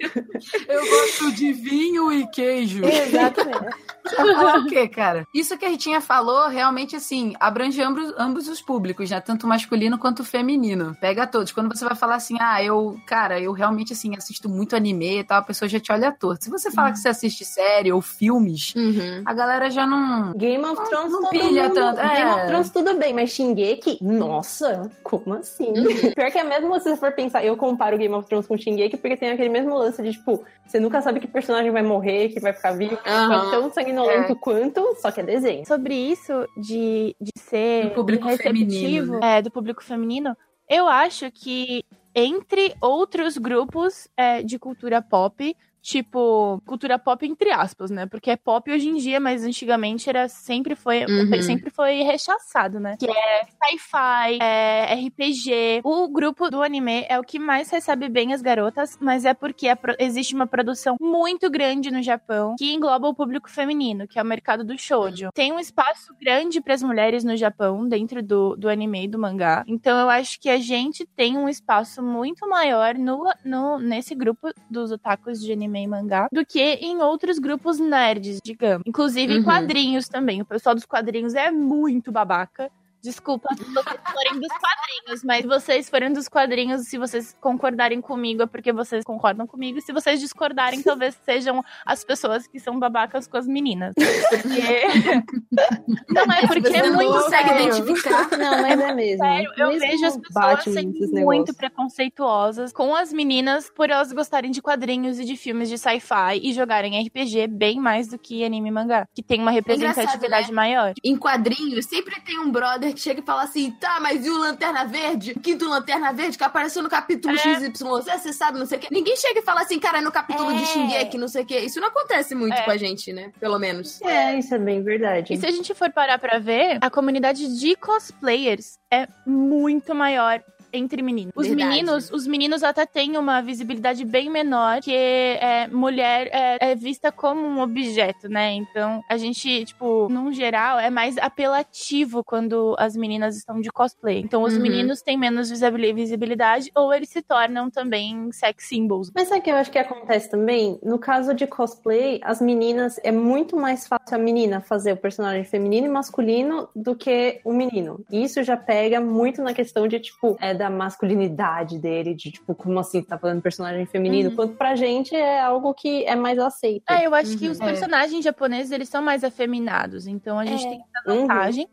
Eu gosto de vinho e queijo. Exatamente. falar o quê, cara? Isso que a Ritinha falou, realmente, assim, abrange ambos, ambos os públicos, né? Tanto masculino quanto feminino. Pega todos. Quando você vai falar assim, ah, eu, cara, eu realmente, assim, assisto muito anime e tal, a pessoa já te olha torto. Se você fala uhum. que você assiste série ou filmes, uhum. a galera já não. Game of Thrones não, não pilha mundo, tanto. É. Game of Thrones tudo bem, mas Shingeki, nossa, como assim? Pior que é mesmo se você for pensar, eu comparo Game of Thrones com Shingeki porque tem aquele mesmo lance de, tipo, você nunca sabe que personagem vai morrer, que vai ficar vivo, uhum. tão sanguinolento é. quanto, só que é desenho. Sobre isso de, de ser do público receptivo, feminino. É, do público feminino, eu acho que entre outros grupos é, de cultura pop, tipo, cultura pop entre aspas, né? Porque é pop hoje em dia, mas antigamente era sempre foi, Uhum. sempre foi rechaçado, né? Que é sci-fi, é RPG. O grupo do anime é o que mais recebe bem as garotas, mas é porque a pro- existe uma produção muito grande no Japão que engloba o público feminino, que é o mercado do shoujo. Tem um espaço grande para as mulheres no Japão dentro do, do anime e do mangá. Então eu acho que a gente tem um espaço muito maior no, no nesse grupo dos otakus de anime e mangá do que em outros grupos nerds, digamos. Inclusive Uhum. quadrinhos também. O pessoal dos quadrinhos é muito babaca. Desculpa se vocês forem dos quadrinhos, mas se vocês forem dos quadrinhos, se vocês concordarem comigo, é porque vocês concordam comigo. E se vocês discordarem, talvez sejam as pessoas que são babacas com as meninas. Porque. Não é porque Você é não muito consegue sério. identificar. Não, mas é mesmo. Sério, eu Mesmo vejo as pessoas Batman, sendo muito preconceituosas com as meninas por elas gostarem de quadrinhos e de filmes de sci-fi e jogarem RPG bem mais do que anime e mangá, que tem uma representatividade né? maior. Em quadrinhos, sempre tem um brother chega e fala assim: tá, mas e o Lanterna Verde? O quinto Lanterna Verde que apareceu no capítulo É. XYZ, você sabe, não sei o quê. Ninguém chega e fala assim, cara, no capítulo É. de Shingeki, não sei o quê. Isso não acontece muito É. com a gente, né? Pelo menos. É, isso é bem verdade. E se a gente for parar pra ver, a comunidade de cosplayers é muito maior entre meninos. Os Verdade. meninos, os meninos até têm uma visibilidade bem menor, que é, mulher é, é vista como um objeto, né? Então, a gente, tipo, num geral, é mais apelativo quando as meninas estão de cosplay. Então, os Uhum. meninos têm menos visibili- visibilidade ou eles se tornam também sex symbols. Mas sabe o que eu acho que acontece também? No caso de cosplay, as meninas, é muito mais fácil a menina fazer o personagem feminino e masculino do que o menino. E isso já pega muito na questão de, tipo, é da masculinidade dele, de, tipo, como assim tá falando personagem feminino? Uhum. Quanto pra gente é algo que é mais aceito. É, eu acho que Uhum. os É. personagens japoneses, eles são mais afeminados. Então, a gente É. tem essa Uhum. vantagem.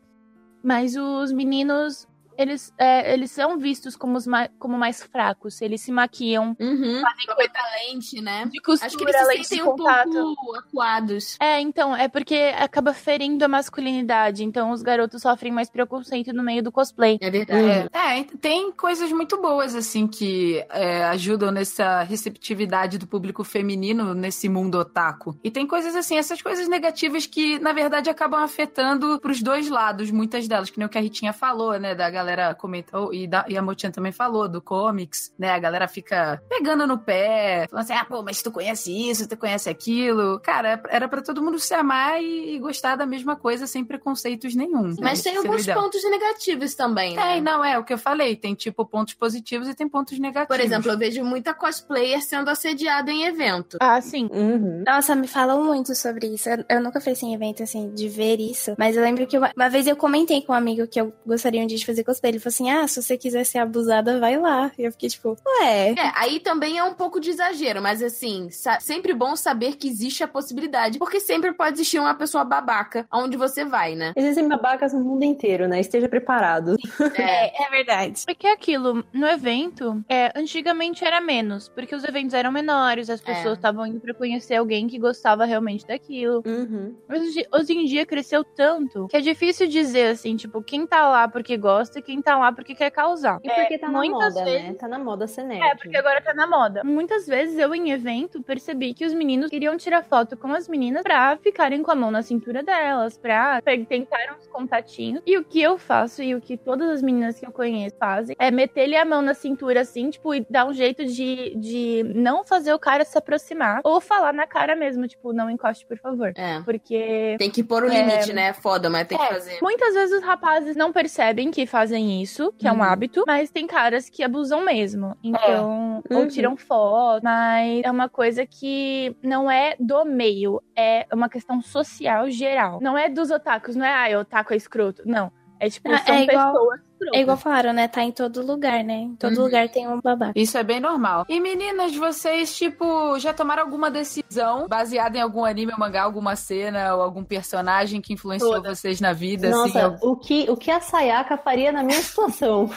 Mas os meninos, eles, é, eles são vistos como, os ma- como mais fracos. Eles se maquiam, Uhum. fazem coisa botar lente, né? de costura, Acho que eles se sentem um pouco acuados. É, então, é porque acaba ferindo a masculinidade. Então, os garotos sofrem mais preconceito no meio do cosplay. É verdade. É, é, tem coisas muito boas, assim, que é, ajudam nessa receptividade do público feminino nesse mundo otaku. E tem coisas assim, essas coisas negativas que, na verdade, acabam afetando pros dois lados, muitas delas, que nem o que a Ritinha falou, né? Da galera comentou, e, da, e a Motian também falou, do comics, né? A galera fica pegando no pé, falando assim, ah, pô, mas tu conhece isso, tu conhece aquilo. Cara, era pra todo mundo se amar e, e gostar da mesma coisa sem preconceitos nenhum. Mas né? tem Esse seria o alguns ideal. pontos negativos também, né? Tem, não, é o que eu falei. Tem, tipo, pontos positivos e tem pontos negativos. Por exemplo, eu vejo muita cosplayer sendo assediada em evento. Ah, sim. Uhum. Nossa, me falam muito sobre isso. Eu, eu nunca fui em evento assim, de ver isso. Mas eu lembro que uma, uma vez eu comentei com um amigo que eu gostaria um dia de fazer cosplay. Ele falou assim: Ah, se você quiser ser abusada, vai lá. E eu fiquei tipo, ué. É, aí também é um pouco de exagero, mas assim, sempre bom saber que existe a possibilidade, porque sempre pode existir uma pessoa babaca aonde você vai, né? Existem babacas no mundo inteiro, né? Esteja preparado. É, É verdade. Porque aquilo, no evento, é, antigamente era menos, porque os eventos eram menores, as pessoas estavam indo pra conhecer alguém que gostava realmente daquilo. Uhum. Mas hoje, hoje em dia cresceu tanto que é difícil dizer assim, tipo, quem tá lá porque gosta quem tá lá porque quer causar. E porque tá na muitas moda, vezes- né? Tá na moda ser nerd. É, porque agora tá na moda. Muitas vezes eu, em evento, percebi que os meninos queriam tirar foto com as meninas pra ficarem com a mão na cintura delas, pra tentar uns contatinhos. E o que eu faço e o que todas as meninas que eu conheço fazem é meter-lhe a mão na cintura assim, tipo, e dar um jeito de, de não fazer o cara se aproximar. Ou falar na cara mesmo, tipo, não encoste, por favor. é. Porque Tem que pôr o É. limite, né? É foda, mas tem que fazer. Muitas vezes os rapazes não percebem que fazem isso, que é um Uhum. hábito, mas tem caras que abusam mesmo. Então, ou Uhum. tiram foto, mas é uma coisa que não é do meio, é uma questão social geral. Não é dos otakus, não é, ah, otaku é escroto. Não. É tipo, Ah, são é igual- pessoas escrotas. É igual falaram, né? Tá em todo lugar, né? Em todo Uhum. lugar tem um babaca. Isso é bem normal. E meninas, vocês, tipo, já tomaram alguma decisão baseada em algum anime ou mangá, alguma cena ou algum personagem que influenciou Todas. vocês na vida? assim, Nossa, algum- o, que, o que a Sayaka faria na minha situação?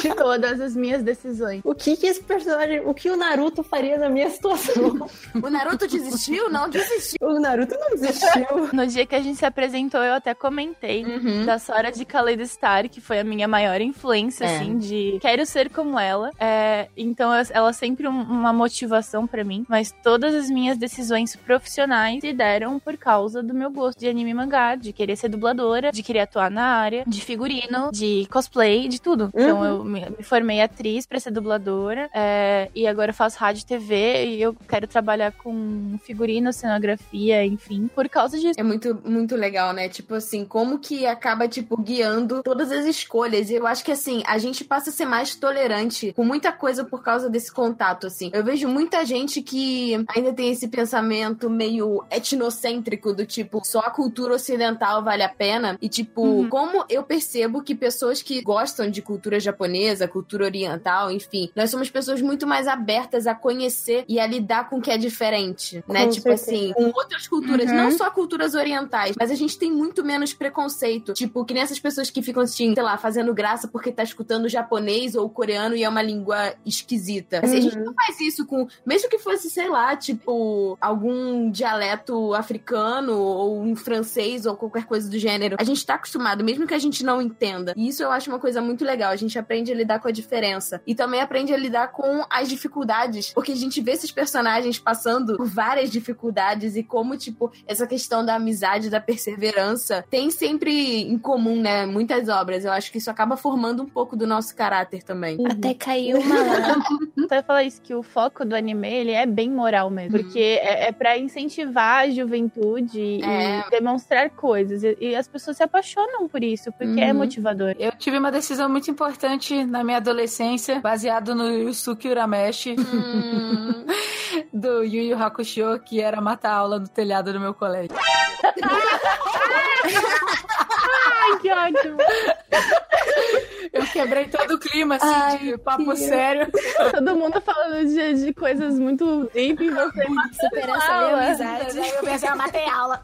de todas as minhas decisões. O que que esse personagem, o que o Naruto faria na minha situação? O Naruto desistiu? Não desistiu. o Naruto não desistiu. No dia que a gente se apresentou, eu até comentei Uhum. da Sora de Khaled Star, que foi a minha maior influência, É. assim, de quero ser como ela. É, então ela é sempre um- uma motivação pra mim. Mas todas as minhas decisões profissionais se deram por causa do meu gosto de anime e mangá, de querer ser dubladora, de querer atuar na área, de figurino, de cosplay, de tudo. Então eu me, me formei atriz pra ser dubladora. é, e agora eu faço rádio e TV e eu quero trabalhar com figurino, cenografia, enfim, por causa disso. É muito, muito legal, né? Tipo assim, como que acaba, tipo, guiando todas as escolhas. E eu acho que, assim, a gente passa a ser mais tolerante com muita coisa por causa desse contato, assim. Eu vejo muita gente que ainda tem esse pensamento meio etnocêntrico do tipo, só a cultura ocidental vale a pena. E, tipo, Uhum. como eu percebo que pessoas que gostam de cultura japonesa, cultura oriental, enfim, nós somos pessoas muito mais abertas a conhecer e a lidar com o que é diferente, né? Com tipo certeza. assim, com outras culturas, Uhum. não só culturas orientais, mas a gente tem muito menos preconceito. Tipo, que nem essas pessoas que ficam assim, sei lá, fazendo graça porque tá escutando japonês ou coreano e é uma língua esquisita. Assim, A gente não faz isso com. Mesmo que fosse, sei lá, tipo, algum dialeto africano ou um francês ou qualquer coisa do gênero. A gente tá acostumado, mesmo que a gente não entenda. E isso eu acho uma coisa muito legal. A gente aprende a lidar com a diferença. E também aprende a lidar com as dificuldades. Porque a gente vê esses personagens passando por várias dificuldades e como, tipo, essa questão da amizade, da perseverança, tem sempre em comum, né? Muitas obras. Eu acho que isso acaba formando um pouco do nosso caráter também. Até caiu uma. Você falar isso, que o foco do anime, ele é bem moral mesmo. Porque é, é pra incentivar a juventude É. e demonstrar coisas. E, e as pessoas se apaixonam por isso, porque é Uhum. motivador. Eu tive uma decisão muito importante na minha adolescência, baseado no Yusuke Urameshi, Hum. do Yu Yu Hakusho, que era matar a aula no telhado do meu colégio. Ai, que ótimo! Eu quebrei todo o clima, assim, Ai, de papo sério. Todo mundo falando de, de coisas muito deep e você Superação e amizade. Eu pensei, eu matei a aula.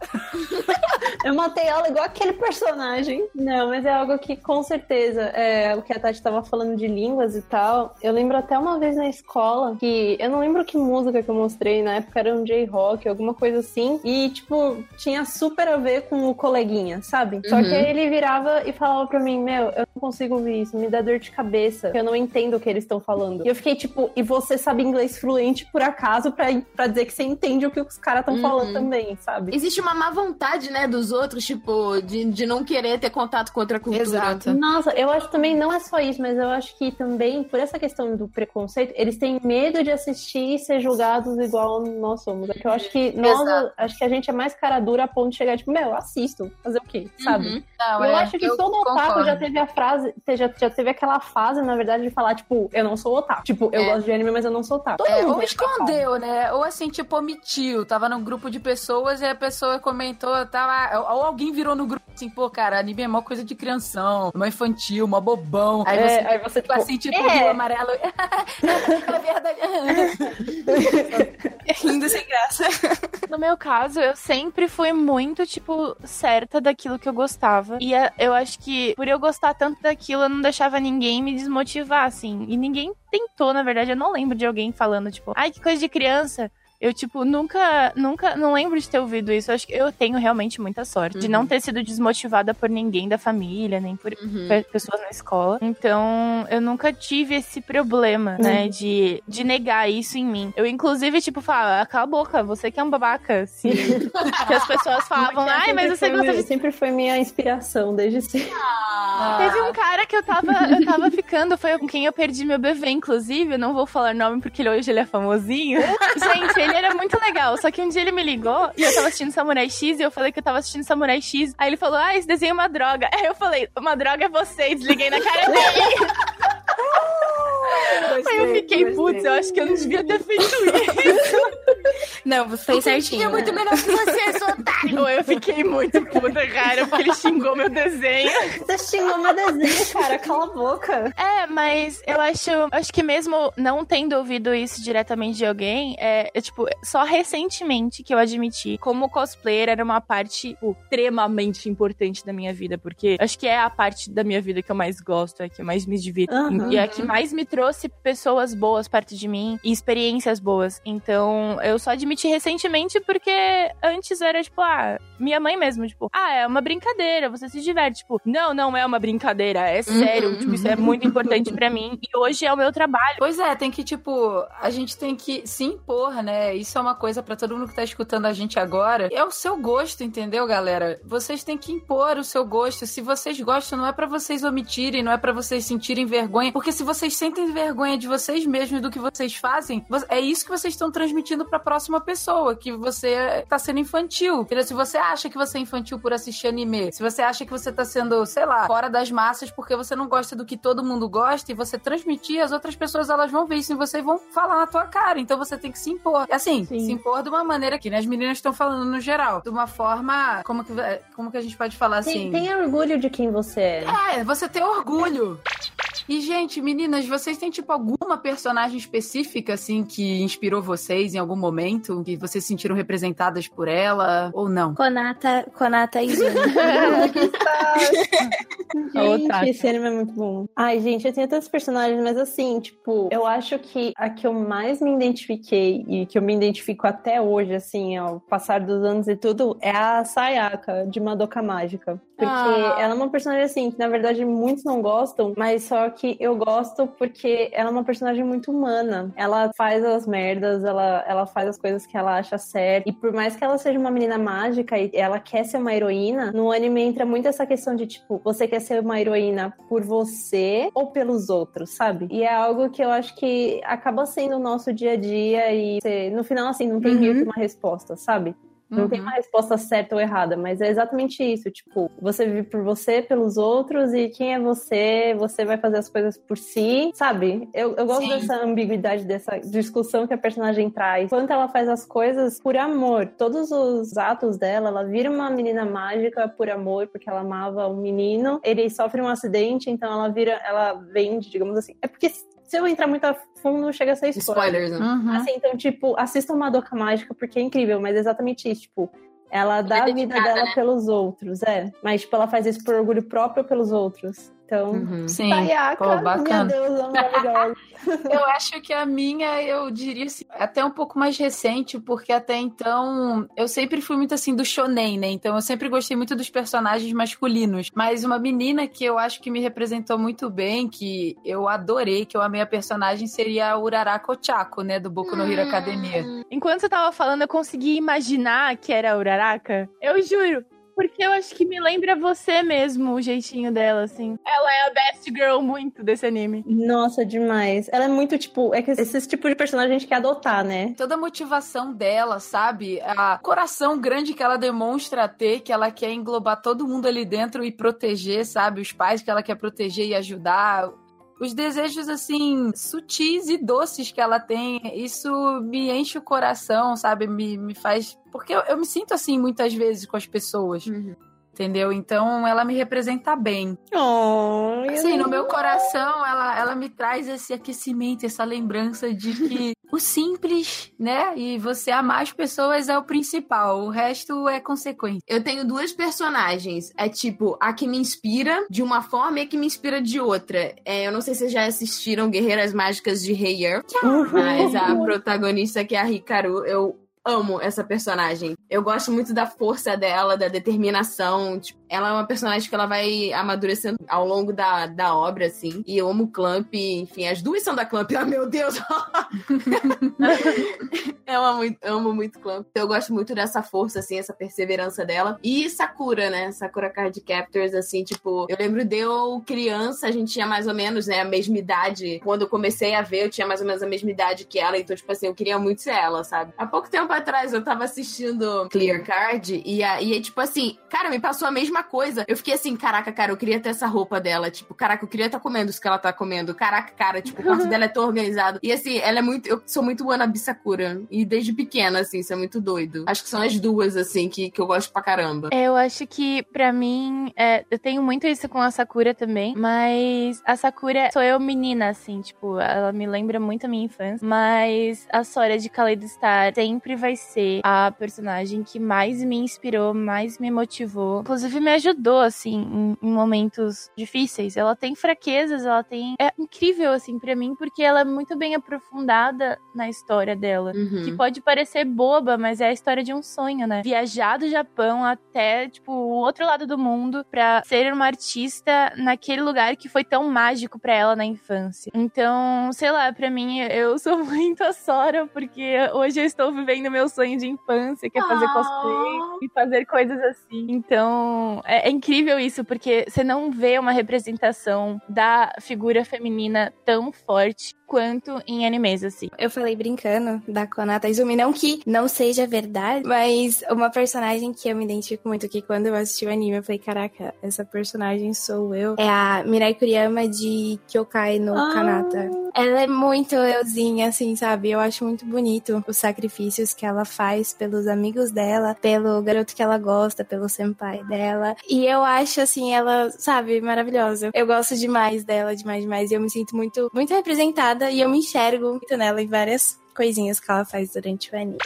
Eu matei ela igual aquele personagem. Não, mas é algo que com certeza é o que a Tati tava falando de línguas e tal. Eu lembro até uma vez na escola que eu não lembro que música que eu mostrei, na época era um J-rock, alguma coisa assim. E, tipo, tinha super a ver com o coleguinha, sabe? Só Uhum. que aí ele virava e falava pra mim: Meu, eu consigo ouvir isso, me dá dor de cabeça, eu não entendo o que eles estão falando. E eu fiquei tipo, e você sabe inglês fluente por acaso pra, pra dizer que você entende o que os caras estão Uhum. falando também, sabe? Existe uma má vontade, né, dos outros, tipo, de, de não querer ter contato com outra cultura. Exato. Nossa, eu acho também, não é só isso, mas eu acho que também, por essa questão do preconceito, eles têm medo de assistir e ser julgados igual nós somos. É que eu acho que nós, Exato. acho que a gente é mais cara dura a ponto de chegar, tipo, meu, assisto, fazer o quê, sabe? Uhum. Não, eu é, acho que eu todo otaku já teve a frase, já, já teve aquela fase, na verdade, de falar, tipo, eu não sou otaku. Tipo, eu É. gosto de anime, mas eu não sou otaku. É, ou fase. escondeu, né? Ou assim, tipo, omitiu. Tava num grupo de pessoas e a pessoa comentou, tava. Ou alguém virou no grupo assim, pô, cara, anime é mó coisa de crianção, mó infantil, mó bobão. Aí É, você, aí você, tipo assim, tipo, é. amarelo. é verdade. Rindo sem graça. No meu caso, eu sempre fui muito, tipo, certa daquilo que eu gostava. E eh, eu acho que por eu gostar tanto daquilo, eu não deixava ninguém me desmotivar, assim. E ninguém tentou, na verdade. Eu não lembro de alguém falando, tipo, ai, que coisa de criança. Eu, tipo, nunca, nunca, não lembro de ter ouvido isso. Eu acho que eu tenho realmente muita sorte de não ter sido desmotivada por ninguém da família, nem por Uhum. pe- pessoas na escola. Então, eu nunca tive esse problema, né, de, de negar isso em mim. Eu, inclusive, tipo, falava, cala a boca, você que é um babaca. Se... que as pessoas falavam, ai, mas você gosta minha- de Sempre foi minha inspiração, desde sempre. Teve um cara que eu tava, eu tava ficando, foi com quem eu perdi meu bebê, inclusive. Eu não vou falar nome porque ele, hoje ele é famosinho. Gente, ele era muito legal. Só que um dia ele me ligou e eu tava assistindo Samurai X e eu falei que eu tava assistindo Samurai X. Aí ele falou: Ah, esse desenho é uma droga. Aí eu falei: Uma droga é você. E desliguei na cara dele. Aí eu fiquei, putz, eu acho que eu não devia ter feito isso. Não, você fez certinho. É muito melhor que você, seu otário. Eu fiquei muito puta, cara, porque ele xingou meu desenho. Você xingou meu desenho, cara, cala a boca. É, mas eu acho, acho que mesmo não tendo ouvido isso diretamente de alguém, é, é, tipo, só recentemente que eu admiti como cosplayer era uma parte tipo, extremamente importante da minha vida, porque acho que é a parte da minha vida que eu mais gosto, é a que eu mais me divirto. Aham. E é a que mais me trouxe pessoas boas perto de mim e experiências boas. Então, eu só admiti recentemente porque antes era tipo, ah, minha mãe mesmo, tipo, ah, é uma brincadeira, você se diverte. Tipo, não, não é uma brincadeira, é sério, Uhum, tipo, isso é muito importante pra mim e hoje é o meu trabalho. Pois é, tem que, tipo, a gente tem que se impor, né? Isso é uma coisa pra todo mundo que tá escutando a gente agora. É o seu gosto, entendeu, galera? Vocês têm que impor o seu gosto. Se vocês gostam, não é pra vocês omitirem, não é pra vocês sentirem vergonha. Porque se vocês sentem vergonha de vocês mesmos do que vocês fazem, é isso que vocês estão transmitindo pra próxima pessoa, que você tá sendo infantil. Entendeu? Se você acha que você é infantil por assistir anime, se você acha que você tá sendo, sei lá, fora das massas porque você não gosta do que todo mundo gosta e você transmitir, as outras pessoas elas vão ver isso em você e vão falar na tua cara. Então você tem que se impor. Assim, Sim. se impor de uma maneira que né, as meninas estão falando no geral. De uma forma. Como que, como que a gente pode falar assim? Tem, orgulho de quem você é. É, você ter orgulho. E, gente, meninas, vocês têm, tipo, alguma personagem específica, assim, que inspirou vocês em algum momento? Que vocês se sentiram representadas por ela? Ou não? Konata, Konata e Izumi. Gente, esse anime é muito bom. Ai, gente, eu tenho tantos personagens, mas assim, tipo, eu acho que a que eu mais me identifiquei e que eu me identifico até hoje, assim, ao passar dos anos e tudo, é a Sayaka, de Madoka Mágica. Porque Ah. ela é uma personagem, assim, que na verdade muitos não gostam, mas só que eu gosto porque ela é uma personagem muito humana. Ela faz as merdas, ela, ela faz as coisas que ela acha certo. E por mais que ela seja uma menina mágica e ela quer ser uma heroína, no anime entra muito essa questão de, tipo, você quer ser uma heroína por você ou pelos outros, sabe? E é algo que eu acho que acaba sendo o nosso dia a dia e você- no final, assim, não tem meio que uma resposta, sabe? Não tem Uhum. uma resposta certa ou errada, mas é exatamente isso. Tipo, você vive por você, pelos outros, e quem é você, você vai fazer as coisas por si, sabe? Eu, eu gosto Sim. dessa ambiguidade, dessa discussão que a personagem traz. Quando ela faz as coisas por amor, todos os atos dela, ela vira uma menina mágica por amor, porque ela amava um menino. Ele sofre um acidente, então ela vira, ela vende, digamos assim. É porque se eu entrar muito a fundo, chega a ser spoiler. Spoilers, né? Uhum. Assim, então, tipo, assistam Madoka Mágica porque é incrível, mas é exatamente isso, tipo, ela dá a vida dela né? pelos outros, é. Mas, tipo, ela faz isso por orgulho próprio pelos outros. Então, Uhum. Sim. Sayaka, Pô, bacana. meu Deus, é maravilhosa. Eu acho que a minha, eu diria assim, até um pouco mais recente, porque até então eu sempre fui muito assim do shonen, né? Então eu sempre gostei muito dos personagens masculinos. Mas uma menina que eu acho que me representou muito bem, que eu adorei, que eu amei a personagem, seria a Uraraka Ochako, né? Do Boku no Hero Academia. Enquanto você tava falando, eu consegui imaginar que era a Uraraka. Eu juro. Porque eu acho que me lembra você mesmo, o jeitinho dela, assim. Ela é a best girl muito desse anime. Nossa, demais. Ela é muito, tipo, é que esse tipo de personagem a gente quer adotar, né? Toda a motivação dela, sabe? A coração grande que ela demonstra ter, que ela quer englobar todo mundo ali dentro e proteger, sabe? Os pais que ela quer proteger e ajudar. Os desejos, assim, sutis e doces que ela tem, isso me enche o coração, sabe? Me, me faz. Porque eu, eu me sinto assim muitas vezes com as pessoas, Uhum. Entendeu? Então ela me representa bem. Oh, Assim, no meu coração, ela, ela me traz esse aquecimento, essa lembrança de que o simples, né? E você amar as pessoas é o principal, o resto é consequência. Eu tenho duas personagens. É tipo, a que me inspira de uma forma e a que me inspira de outra. É, eu não sei se vocês já assistiram Guerreiras Mágicas de Heier, mas a protagonista, que é a Hikaru, eu amo essa personagem. Eu gosto muito da força dela, da determinação. Tipo, ela é uma personagem que ela vai amadurecendo ao longo da, da obra, assim. E eu amo Clamp, enfim, as duas são da Clamp. Ah, meu Deus! eu amo amo muito Clamp. Eu gosto muito dessa força, assim, essa perseverança dela. E Sakura, né? Sakura Card Captors, assim, tipo, eu lembro de eu criança, a gente tinha mais ou menos, né, a mesma idade. Quando eu comecei a ver, eu tinha mais ou menos a mesma idade que ela. Então, tipo assim, eu queria muito ser ela, sabe? Há pouco tempo atrás eu tava assistindo Clear Card e, a, e tipo assim, cara, me passou a mesma coisa. Eu fiquei assim, caraca, cara, eu queria ter essa roupa dela. Tipo, caraca, eu queria estar comendo isso que ela tá comendo. Caraca, cara, tipo, o quarto dela é tão organizado. E assim, ela é muito. Eu sou muito wannabe Sakura. E desde pequena, assim, isso é muito doido. Acho que são as duas, assim, que, que eu gosto pra caramba. Eu acho que, pra mim, é, eu tenho muito isso com a Sakura também, mas a Sakura sou eu menina, assim, tipo, ela me lembra muito a minha infância, mas a Sora de Kaleido Star sempre vai ser a personagem que mais me inspirou, mais me motivou. Inclusive me ajudou, assim, em, em momentos difíceis. Ela tem fraquezas, ela tem. É incrível, assim, para mim, porque ela é muito bem aprofundada na história dela. Uhum. Que pode parecer boba, mas é a história de um sonho, né? Viajar do Japão até, tipo, o outro lado do mundo pra ser uma artista naquele lugar que foi tão mágico para ela na infância. Então, sei lá, para mim, eu sou muito a Sora, porque hoje eu estou vivendo meu sonho de infância, que é fazer Ah. cosplay e fazer coisas assim. Então, é, é incrível isso, porque você não vê uma representação da figura feminina tão forte quanto em animes, assim. Eu falei brincando da Konata Izumi, não que não seja verdade, mas uma personagem que eu me identifico muito, que quando eu assisti o anime, eu falei, caraca, essa personagem sou eu. É a Mirai Kuriyama de Kyokai no Ah. Kanata. Ela é muito euzinha, assim, sabe? Eu acho muito bonito os sacrifícios que ela faz pelos amigos dela, pelo garoto que ela gosta, pelo senpai dela. E eu acho, assim, ela, sabe, maravilhosa. Eu gosto demais dela, demais, demais. E eu me sinto muito, muito representada e eu me enxergo muito nela em várias coisinhas que ela faz durante o anime.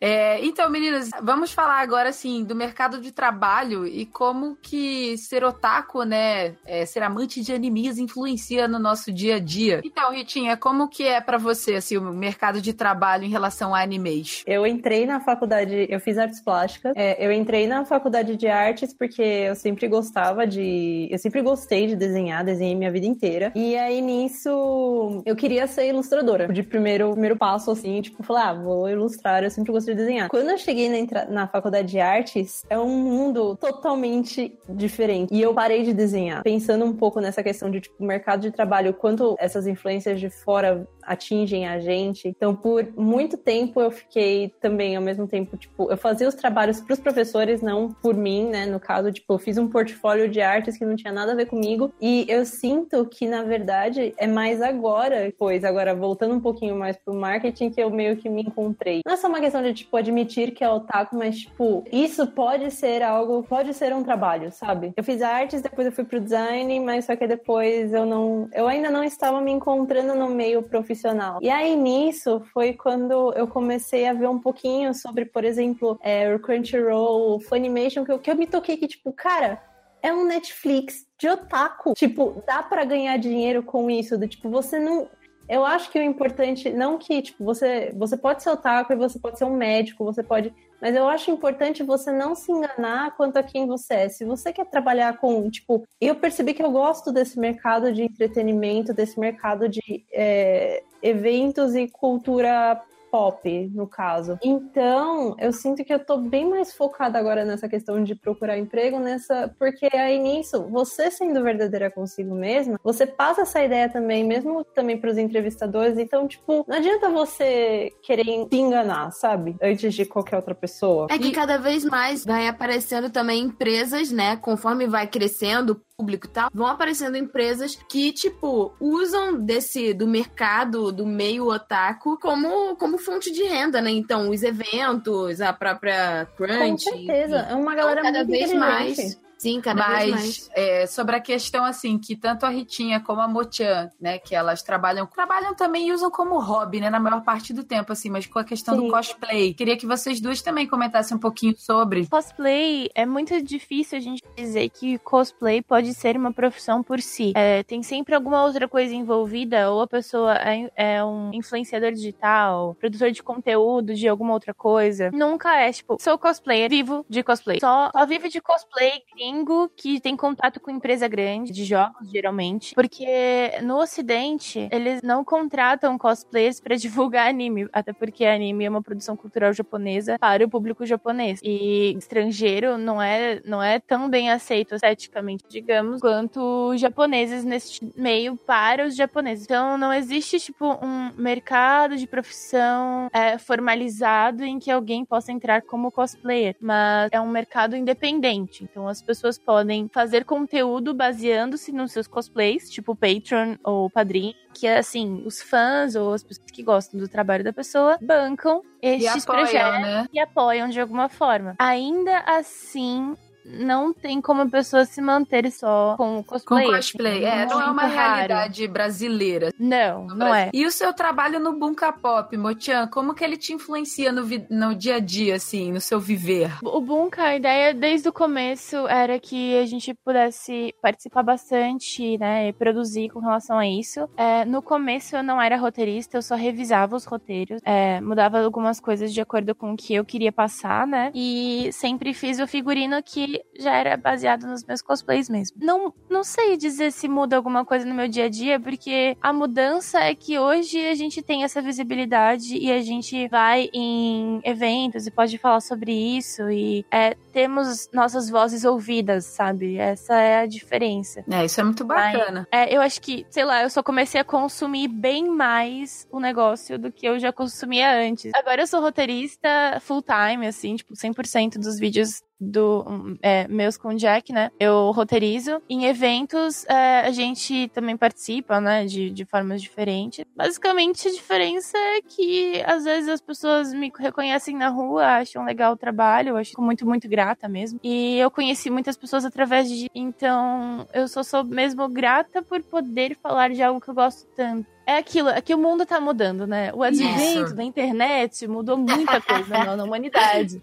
É, então, meninas, vamos falar agora, assim, do mercado de trabalho e como que ser otaku, né, é, ser amante de animes influencia no nosso dia a dia. Então, Ritinha, como que é pra você, assim, o mercado de trabalho em relação a animes? Eu entrei na faculdade, eu fiz artes plásticas. É, eu entrei na faculdade de artes porque eu sempre gostava de. Eu sempre gostei de desenhar, desenhei minha vida inteira. E aí nisso eu queria ser ilustradora. De primeiro, primeiro passo, assim, tipo, falar, ah, vou ilustrar, eu sempre gostei de desenhar. Quando eu cheguei na, na faculdade de artes, é um mundo totalmente diferente. E eu parei de desenhar. Pensando um pouco nessa questão de, tipo, mercado de trabalho, quanto essas influências de fora atingem a gente. Então, por muito tempo eu fiquei também, ao mesmo tempo, tipo, eu fazia os trabalhos pros professores, não por mim, né? No caso, tipo, eu fiz um portfólio de artes que não tinha nada a ver comigo. E eu sinto que, na verdade, é mais agora, pois agora voltando um pouquinho mais pro marketing, que eu meio que me encontrei. Não é só uma questão de, tipo, admitir que é otaku, mas, tipo, isso pode ser algo, pode ser um trabalho, sabe? Eu fiz artes, depois eu fui pro design, mas só que depois eu não. Eu ainda não estava me encontrando no meio profissional. E aí nisso foi quando eu comecei a ver um pouquinho sobre, por exemplo, é, o Crunchyroll, o Funimation, que eu, que eu me toquei que, tipo, cara, é um Netflix de otaku. Tipo, dá pra ganhar dinheiro com isso. Do, tipo, você não. Eu acho que o importante, não que, tipo, você, você pode ser otaku e você pode ser um médico, você pode. Mas eu acho importante você não se enganar quanto a quem você é. Se você quer trabalhar com, tipo, eu percebi que eu gosto desse mercado de entretenimento, desse mercado de é, eventos e cultura pop, no caso. Então, eu sinto que eu tô bem mais focada agora nessa questão de procurar emprego, nessa. Porque aí nisso, você sendo verdadeira consigo mesma, você passa essa ideia também, mesmo também pros entrevistadores. Então, tipo, não adianta você querer se enganar, sabe? Antes de qualquer outra pessoa. É que cada vez mais vai aparecendo também empresas, né? Conforme vai crescendo público e tal, vão aparecendo empresas que, tipo, usam desse do mercado, do meio otaku, como, como fonte de renda, né? Então, os eventos, a própria Crunch. Com certeza. É uma galera Então, cada muito vez mais. Sim, cada vez mais. Mas é, sobre a questão assim, que tanto a Ritinha como a Mochan, né, que elas trabalham, trabalham também e usam como hobby, né, na maior parte do tempo, assim, mas com a questão Sim. do cosplay. Queria que vocês duas também comentassem um pouquinho sobre. Cosplay é muito difícil a gente dizer que cosplay pode ser uma profissão por si. É, tem sempre alguma outra coisa envolvida, ou a pessoa é, é um influenciador digital, produtor de conteúdo de alguma outra coisa. Nunca é, tipo, sou cosplayer, vivo de cosplay. Só, só vive de cosplay gringo que tem contato com empresa grande de jogos, geralmente. Porque no ocidente, eles não contratam cosplayers pra divulgar anime. Até porque anime é uma produção cultural japonesa para o público japonês. E estrangeiro não é, não é tão bem aceito esteticamente, digamos, quanto japoneses nesse meio para os japoneses. Então não existe, tipo, um mercado de profissão é, formalizado em que alguém possa entrar como cosplayer. Mas é um mercado independente. Então as pessoas podem fazer conteúdo baseando-se nos seus cosplays, tipo Patreon ou Padrim, que assim, os fãs ou as pessoas que gostam do trabalho da pessoa bancam E estes apoiam, projetos né? e apoiam de alguma forma. Ainda assim, não tem como a pessoa se manter só com Com cosplay. cosplay. É, não é Muito uma raro. realidade brasileira. Não, não é. E o seu trabalho no Bunka Pop, Mochan, como que ele te influencia no, no dia a dia, assim, no seu viver? O Bunka, a ideia desde o começo era que a gente pudesse participar bastante, né, e produzir com relação a isso. É, no começo eu não era roteirista, eu só revisava os roteiros, é, mudava algumas coisas de acordo com o que eu queria passar, né, e sempre fiz o figurino que já era baseado nos meus cosplays mesmo. Não, não sei dizer se muda alguma coisa no meu dia a dia, porque a mudança é que hoje a gente tem essa visibilidade e a gente vai em eventos e pode falar sobre isso e é, temos nossas vozes ouvidas, sabe? Essa é a diferença. É, isso é muito bacana. É, eu acho que, sei lá, eu só comecei a consumir bem mais o negócio do que eu já consumia antes. Agora eu sou roteirista full time, assim, tipo, 100% dos vídeos do é, meus com o Jack, né? Eu roteirizo. Em eventos, é, a gente também participa, né? De, de formas diferentes. Basicamente, a diferença é que às vezes as pessoas me reconhecem na rua, acham legal o trabalho, eu acho muito, muito grata mesmo. E eu conheci muitas pessoas através de. Então, eu só sou mesmo grata por poder falar de algo que eu gosto tanto. É aquilo, é que o mundo tá mudando, né? O advento Isso. da internet mudou muita coisa na, na humanidade.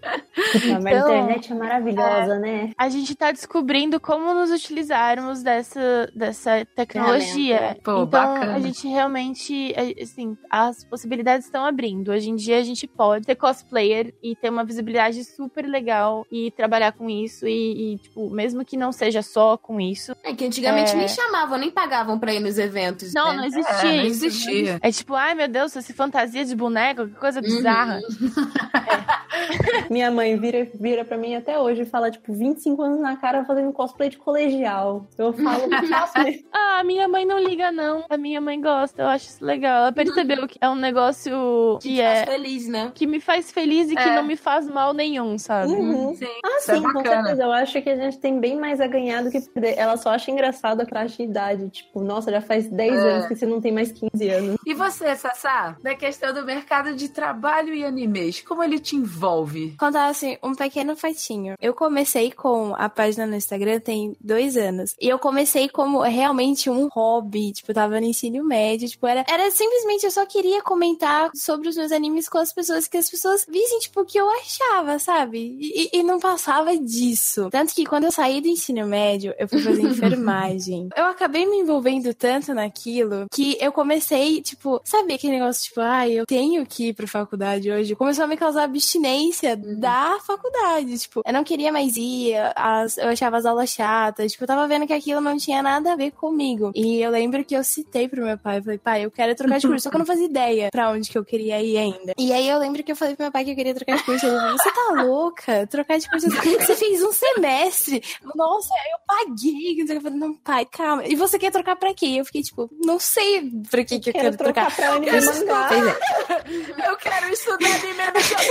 Não, mas a Então, internet é maravilhosa, né? A gente tá descobrindo como nos utilizarmos dessa, dessa tecnologia. Pô, então, bacana. a gente realmente, é, assim, as possibilidades estão abrindo. Hoje em dia, a gente pode ser cosplayer e ter uma visibilidade super legal e trabalhar com isso. E, e, tipo, mesmo que não seja só com isso. É que antigamente É. nem chamavam, nem pagavam pra ir nos eventos. Não, né? não existia É, não isso. Existia. É tipo, ai meu Deus, essa fantasia de boneco, que Uhum. coisa bizarra. Minha mãe vira, vira pra mim até hoje e fala, tipo, 25 anos na cara fazendo cosplay de colegial. Eu falo. Ah, a minha mãe não liga, não. A minha mãe gosta, eu acho isso legal. Ela percebeu que é um negócio que faz é. feliz, né? Que me faz feliz e que É. não me faz mal nenhum, sabe? Uhum. Sim, Ah, isso é sim, com bacana. certeza. Eu acho que a gente tem bem mais a ganhar do que perder. Ela só acha engraçado a faixa de idade. Tipo, nossa, já faz 10 É. anos que você não tem mais 15 anos. E você, Sassá? Da questão do mercado de trabalho e animes, como ele te envolve? Contar assim, um pequeno fatinho. Eu comecei com a página no Instagram tem dois anos. E eu comecei como realmente um hobby. Tipo, eu tava no ensino médio. Tipo, era, era simplesmente eu só queria comentar sobre os meus animes com as pessoas que as pessoas vissem, tipo, o que eu achava, sabe? E, e não passava disso. Tanto que quando eu saí do ensino médio, eu fui fazer enfermagem. Eu acabei me envolvendo tanto naquilo que eu comecei, tipo, sabe aquele negócio, tipo, ai, eu tenho que ir pra faculdade hoje? Começou a me causar abstinência da faculdade. Tipo, eu não queria mais ir, as, eu achava as aulas chatas. Tipo, eu tava vendo que aquilo não tinha nada a ver comigo. E eu lembro que eu citei pro meu pai, falei, pai, eu quero trocar de curso, só que eu não fazia ideia pra onde que eu queria ir ainda. E aí eu lembro que eu falei pro meu pai que eu queria trocar de curso. Ele falou, você tá louca? Trocar de curso? Você fez um semestre. Nossa, eu paguei. Eu falei, não, pai, calma. E você quer trocar pra quê? Eu fiquei, tipo, não sei pra que, que eu quero, trocar. pra anime e mangá. Pois é. Eu quero estudar anime no Japão.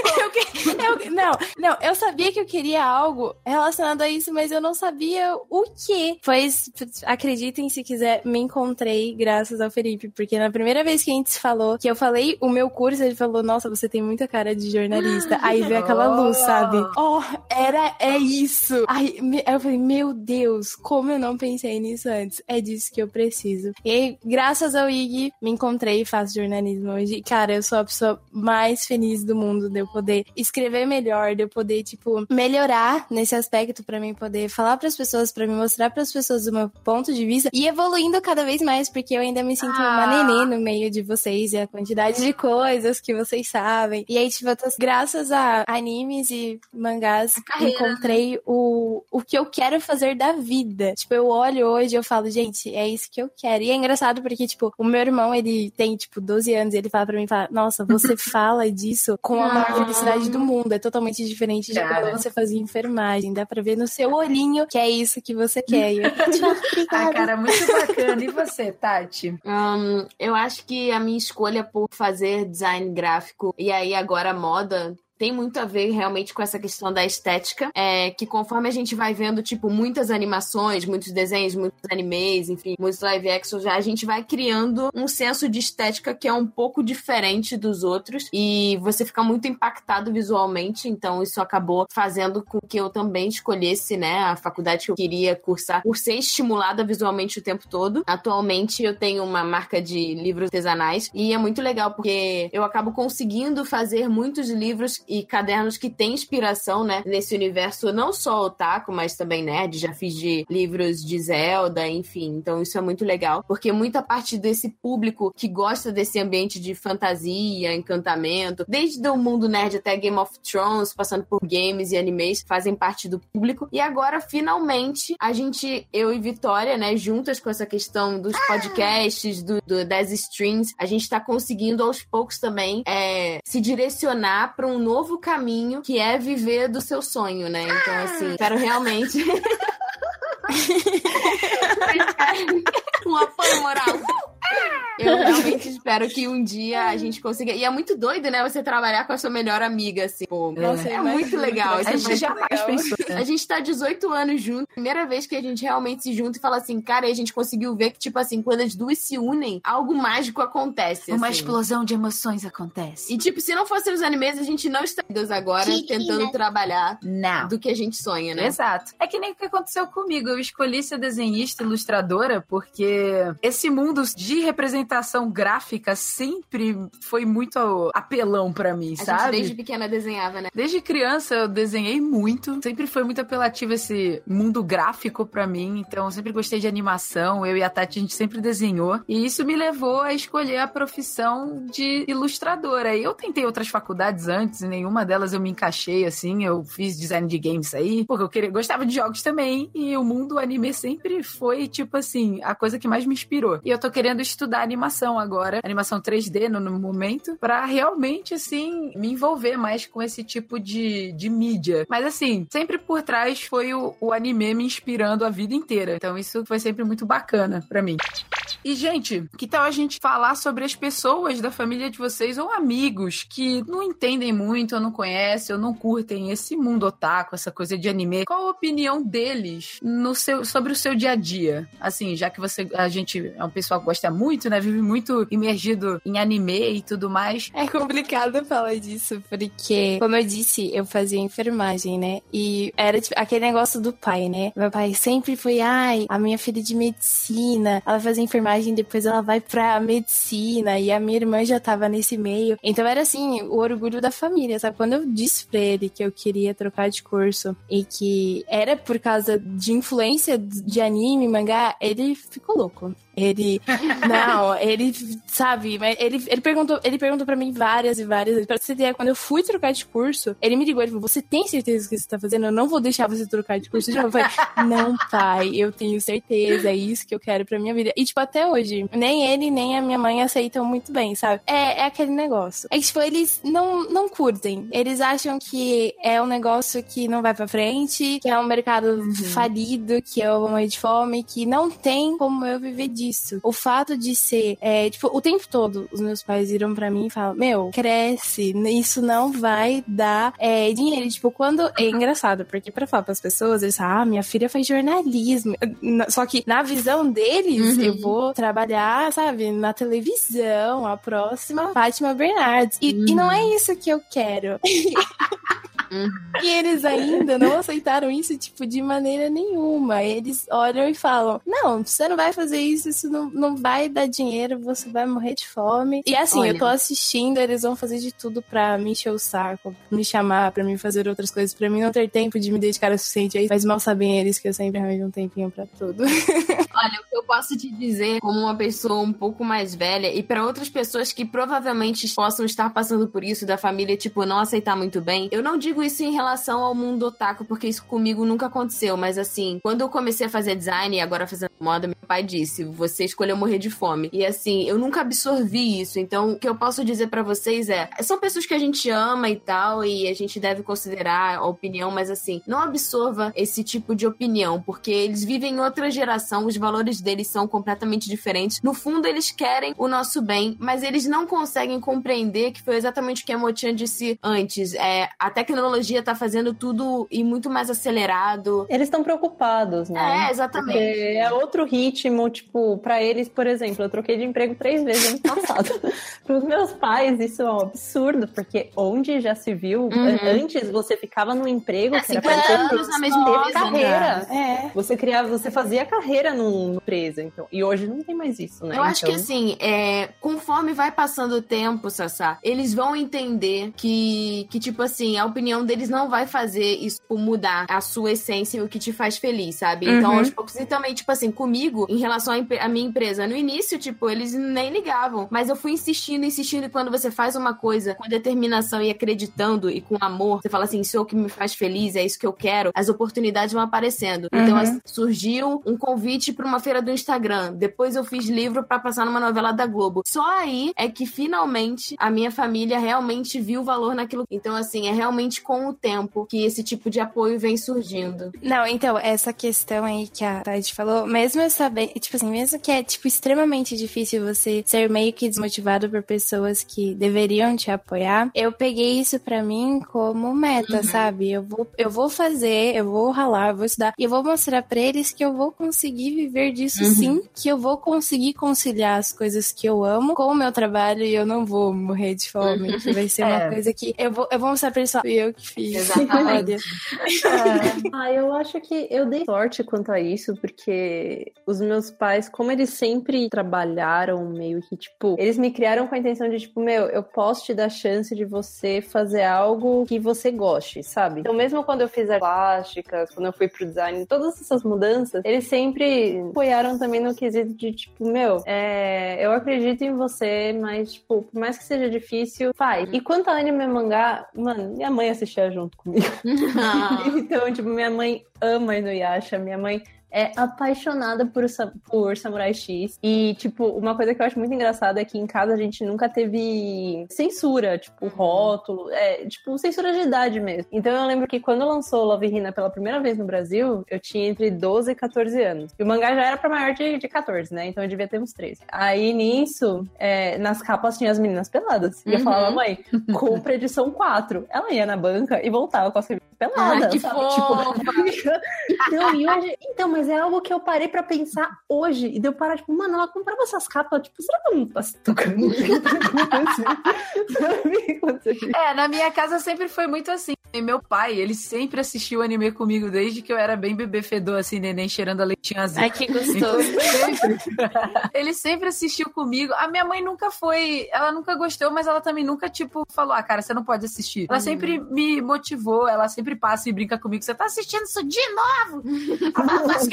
Eu eu- não, não, eu sabia que eu queria algo relacionado a isso, mas eu não sabia o que. Pois, acreditem se quiser, me encontrei graças ao Felipe, porque na primeira vez que a gente se falou, que eu falei o meu curso, ele falou: Nossa, você tem muita cara de jornalista. Aí veio aquela luz, sabe? Oh, era, é isso. Aí eu falei: Meu Deus, como eu não pensei nisso antes? É disso que eu preciso. E aí, graças ao IG, me encontrei e faço jornalismo hoje. Cara, eu sou a pessoa mais feliz do mundo de eu poder escrever melhor, de eu poder, tipo, melhorar nesse aspecto pra mim poder falar pras pessoas, pra me mostrar pras pessoas o meu ponto de vista e evoluindo cada vez mais, porque eu ainda me sinto uma Ah. neném no meio de vocês e a quantidade de coisas que vocês sabem. E aí, tipo, eu tô, graças a animes e mangás, carreira, encontrei o, o que eu quero fazer da vida. Tipo, eu olho hoje e eu falo, gente, é isso que eu quero. E é engraçado porque, tipo, o meu irmão, ele tem, tipo, 12 anos e ele fala pra mim, fala, nossa, você fala disso com a maior felicidade do mundo. É totalmente diferente de Cara. quando você fazia enfermagem. Dá pra ver no seu olhinho que é isso que você quer. E eu, Ah, cara, muito bacana. E você, Tati? Hum, eu acho que a minha escolha por fazer design gráfico e aí agora moda tem muito a ver realmente com essa questão da estética, é que conforme a gente vai vendo, tipo, muitas animações, muitos desenhos, muitos animes, enfim, muitos live action já, a gente vai criando um senso de estética que é um pouco diferente dos outros e você fica muito impactado visualmente, então isso acabou fazendo com que eu também escolhesse, né, a faculdade que eu queria cursar por ser estimulada visualmente o tempo todo. Atualmente eu tenho uma marca de livros artesanais e é muito legal porque eu acabo conseguindo fazer muitos livros e cadernos que têm inspiração, né, nesse universo não só otaku, mas também nerd. Já fiz de livros de Zelda, enfim. Então isso é muito legal, porque muita parte desse público que gosta desse ambiente de fantasia, encantamento, desde o mundo nerd até Game of Thrones, passando por games e animes, fazem parte do público. E agora, finalmente, a gente, eu e Vitória, né, juntas com essa questão dos podcasts, do, do das streams, a gente tá conseguindo aos poucos também é, se direcionar para um novo caminho que é viver do seu sonho, né? Então, assim, quero realmente. um apoio moral. Eu realmente espero que um dia a gente consiga. E é muito doido, né? Você trabalhar com a sua melhor amiga, assim. Pô, Nossa, é muito legal. A gente jamais pensou. né? A gente tá 18 anos junto. Primeira vez que a gente realmente se junta e fala assim, cara, e a gente conseguiu ver que, tipo assim, quando as duas se unem, algo mágico acontece. Uma assim. explosão de emoções acontece. E, tipo, se não fossem os animes, a gente não estaria agora tentando trabalhar Não. do que a gente sonha, né? Exato. É que nem o que aconteceu comigo. Eu escolhi ser desenhista ilustradora porque esse mundo de representação gráfica sempre foi muito apelão pra mim, A sabe? desde pequena desenhava, né? Desde criança eu desenhei muito. Sempre foi muito apelativo esse mundo gráfico pra mim. Então eu sempre gostei de animação. Eu e a Tati a gente sempre desenhou. E isso me levou a escolher a profissão de ilustradora. E eu tentei outras faculdades antes, e nenhuma delas eu me encaixei assim. Eu fiz design de games aí, porque eu queria, gostava de jogos também. E o mundo anime sempre foi, tipo assim, a coisa que mais me inspirou. E eu tô querendo estudar animação agora, animação 3D no, no momento, pra realmente, assim, me envolver mais com esse tipo de, de mídia. Mas, assim, sempre por trás foi o, o anime me inspirando a vida inteira. Então, isso foi sempre muito bacana pra mim. E, gente, que tal a gente falar sobre as pessoas da família de vocês ou amigos que não entendem muito, ou não conhecem, ou não curtem esse mundo otaku, essa coisa de anime? Qual a opinião deles no seu, sobre o seu dia a dia? Assim, já que você, a gente é um pessoal que gosta muito, né? Vive muito imergido em anime e tudo mais. É complicado falar disso, porque, como eu disse, eu fazia enfermagem, né? E era tipo, aquele negócio do pai, né? Meu pai sempre foi, ai, a minha filha de medicina, ela fazia enfermagem, depois ela vai pra medicina, e a minha irmã já tava nesse meio. Então era assim, o orgulho da família, sabe? Quando eu disse pra ele que eu queria trocar de curso e que era por causa de influência de anime, mangá, ele ficou louco. Ele. Não, ele, sabe, mas ele, ele perguntou, ele perguntou pra mim várias e várias vezes. Pra você ter quando eu fui trocar de curso, ele me ligou, ele falou: Você tem certeza que você tá fazendo? Eu não vou deixar você trocar de curso. Eu falei, não, pai, eu tenho certeza, é isso que eu quero pra minha vida. E, tipo, até hoje, nem ele, nem a minha mãe aceitam muito bem, sabe? É, é aquele negócio. É que, tipo, eles não, não curtem. Eles acham que é um negócio que não vai pra frente, que é um mercado falido, que eu vou morrer de fome, que não tem como eu viver disso. O fato de ser, é, tipo, o tempo todo os meus pais viram pra mim e falam: Meu, cresce, isso não vai dar é, dinheiro. Tipo, quando. É engraçado, porque pra falar pras pessoas, eles falam: Ah, minha filha faz jornalismo. Na- Só que na visão deles, eu vou trabalhar, sabe, na televisão, a próxima Fátima Bernardes. E, e não é isso que eu quero. E eles ainda não aceitaram isso, tipo, de maneira nenhuma. Eles olham e falam: Não, você não vai fazer isso, isso não, não vai dar dinheiro, você vai morrer de fome. E assim, Olha. eu tô assistindo, eles vão fazer de tudo pra me encher o saco, me chamar, pra mim fazer outras coisas, pra mim não ter tempo de me dedicar o suficiente. Mas mal sabem eles que eu sempre arranjo um tempinho pra tudo. Olha, o que eu posso te dizer como uma pessoa um pouco mais velha e pra outras pessoas que provavelmente possam estar passando por isso da família, tipo, não aceitar muito bem, eu não digo isso em relação ao mundo otaku, porque isso comigo nunca aconteceu, mas assim, quando eu comecei a fazer design e agora fazendo moda, meu pai disse: você escolheu morrer de fome. E assim, eu nunca absorvi isso. Então, o que eu posso dizer para vocês é: são pessoas que a gente ama e tal, e a gente deve considerar a opinião, mas assim, não absorva esse tipo de opinião, porque eles vivem em outra geração, os valores deles são completamente diferentes. No fundo, eles querem o nosso bem, mas eles não conseguem compreender que foi exatamente o que a Mochan disse antes. É, a tecnologia tá fazendo tudo e muito mais acelerado. Eles estão preocupados, né? É, exatamente. Porque é outro ritmo, tipo, pra eles, por exemplo, eu troquei de emprego três vezes ano passado. Pros meus pais, isso é um absurdo, porque onde já se viu, Uhum. antes você ficava num emprego É, que era 50 pra anos na mesma empresa, carreira. É. Você criava, você fazia carreira num, numa empresa, então. E hoje não tem mais isso, né? Eu acho Então, que assim, é, conforme vai passando o tempo, Sassá, eles vão entender que, que, tipo assim, a opinião deles não vai fazer isso mudar a sua essência e o que te faz feliz, sabe? Então, Uhum. aos poucos, e também, tipo assim, comigo, em relação à minha empresa, no início, tipo, eles nem ligavam. Mas eu fui insistindo, insistindo, e quando você faz uma coisa com determinação e acreditando e com amor, você fala assim, isso é o que me faz feliz, é isso que eu quero, as oportunidades vão aparecendo. Então, Uhum. assim, surgiu um convite pra uma feira do Instagram. Depois eu fiz livro pra passar numa novela da Globo. Só aí é que finalmente a minha família realmente viu o valor naquilo. Então, assim, é realmente com o tempo que esse tipo de apoio vem surgindo. Não, então, essa questão aí que a Tati falou, mesmo eu sabendo, tipo assim, mesmo que é, tipo, extremamente difícil você ser meio que desmotivado por pessoas que deveriam te apoiar, eu peguei isso pra mim como meta, sabe? Eu vou, eu vou fazer, eu vou ralar, eu vou estudar, e eu vou mostrar pra eles que eu vou conseguir viver disso sim, que eu vou conseguir conciliar as coisas que eu amo com o meu trabalho e eu não vou morrer de fome, que vai ser uma É. coisa que eu vou, eu vou mostrar pra eles, ó, fui eu que fiz. Exatamente. Olha. Ah, eu acho que eu dei sorte quanto a isso, porque os meus pais, como eles sempre trabalharam meio que, tipo, eles me criaram com a intenção de, tipo, meu, eu posso te dar chance de você fazer algo que você goste, sabe? Então, mesmo quando eu fiz as plásticas, quando eu fui pro design, todas essas mudanças, eles sempre apoiaram também no quesito de, tipo, meu, é, eu acredito em você, mas, tipo, por mais que seja difícil, faz. E quanto a anime e mangá, mano, minha mãe assistia junto comigo. Então, tipo, minha mãe ama Inuyasha, minha mãe é apaixonada por, por Samurai X. E, tipo, uma coisa que eu acho muito engraçada é que em casa a gente nunca teve censura, tipo, rótulo, é, tipo, censura de idade mesmo. Então eu lembro que quando lançou Love Hina pela primeira vez no Brasil, eu tinha entre 12 e 14 anos. E o mangá já era pra maior de, de 14, né? Então eu devia ter uns 13. Aí nisso, é, nas capas tinha as meninas peladas. E eu Uhum. falava, mãe, compra edição 4. Ela ia na banca e voltava com as revistas peladas. Ah, que sabe? fofa! Tipo, então, hoje, então, mas é algo que eu parei pra pensar hoje. E deu parar, tipo, mano, ela comprava essas capas, tipo, será que ela não tá se tocando? É, na minha casa sempre foi muito assim. E meu pai, ele sempre assistiu anime comigo desde que eu era bem bebê fedor, assim, neném cheirando a leitinho azul. Ai, que Então, gostoso. sempre, ele sempre assistiu comigo. A minha mãe nunca foi. Ela nunca gostou, mas ela também nunca, tipo, falou: ah, cara, você não pode assistir. Ela sempre me motivou, ela sempre passa e brinca comigo. Você tá assistindo isso de novo?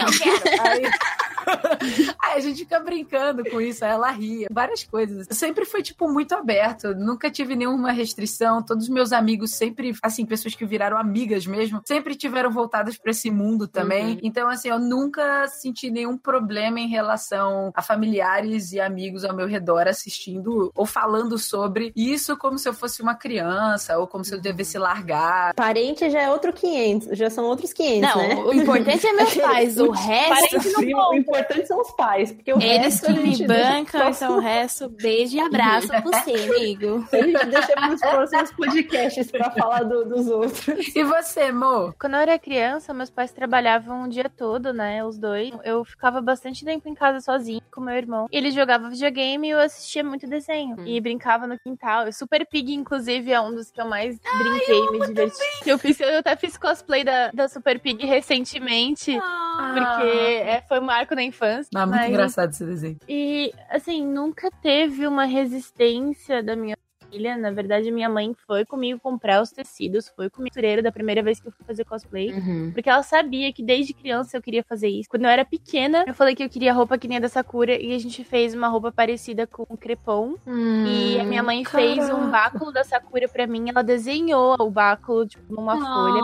Que eu quero. Aí, aí a gente fica brincando com isso, aí ela ria, várias coisas. Sempre foi, tipo, muito aberto. Nunca tive nenhuma restrição. Todos os meus amigos sempre, assim, pessoas que viraram amigas mesmo, sempre tiveram voltadas pra esse mundo também. Então, assim, eu nunca senti nenhum problema em relação a familiares e amigos ao meu redor assistindo ou falando sobre isso como se eu fosse uma criança ou como se eu devesse largar. Parente já é outro 500, já são outros 500, Não, né? o importante é meus pais, o resto. Não O importante são os pais, porque o Eles resto que me bancam, então o resto, beijo e abraço pra você, amigo. A gente deixa pros próximos podcasts pra falar do- dos outros. E você, Mo? Quando eu era criança, meus pais trabalhavam o dia todo, né? Os dois. Eu ficava bastante tempo em casa sozinha com meu irmão. Ele jogava videogame e eu assistia muito desenho. E brincava no quintal. O Super Pig, inclusive, é um dos que eu mais brinquei e me diverti. Eu, fiz, eu até fiz cosplay da, da Super Pig recentemente. Porque é, foi um marco na infância. Ah, muito mas- engraçado esse desenho. E, assim, nunca teve uma resistência da minha família. Na verdade, minha mãe foi comigo comprar os tecidos, foi comigo costureira da primeira vez que eu fui fazer cosplay. Uhum. Porque ela sabia que desde criança eu queria fazer isso. Quando eu era pequena, eu falei que eu queria roupa que nem a da Sakura e a gente fez uma roupa parecida com o crepom. E a minha mãe fez um báculo da Sakura pra mim. Ela desenhou o báculo, tipo, numa folha.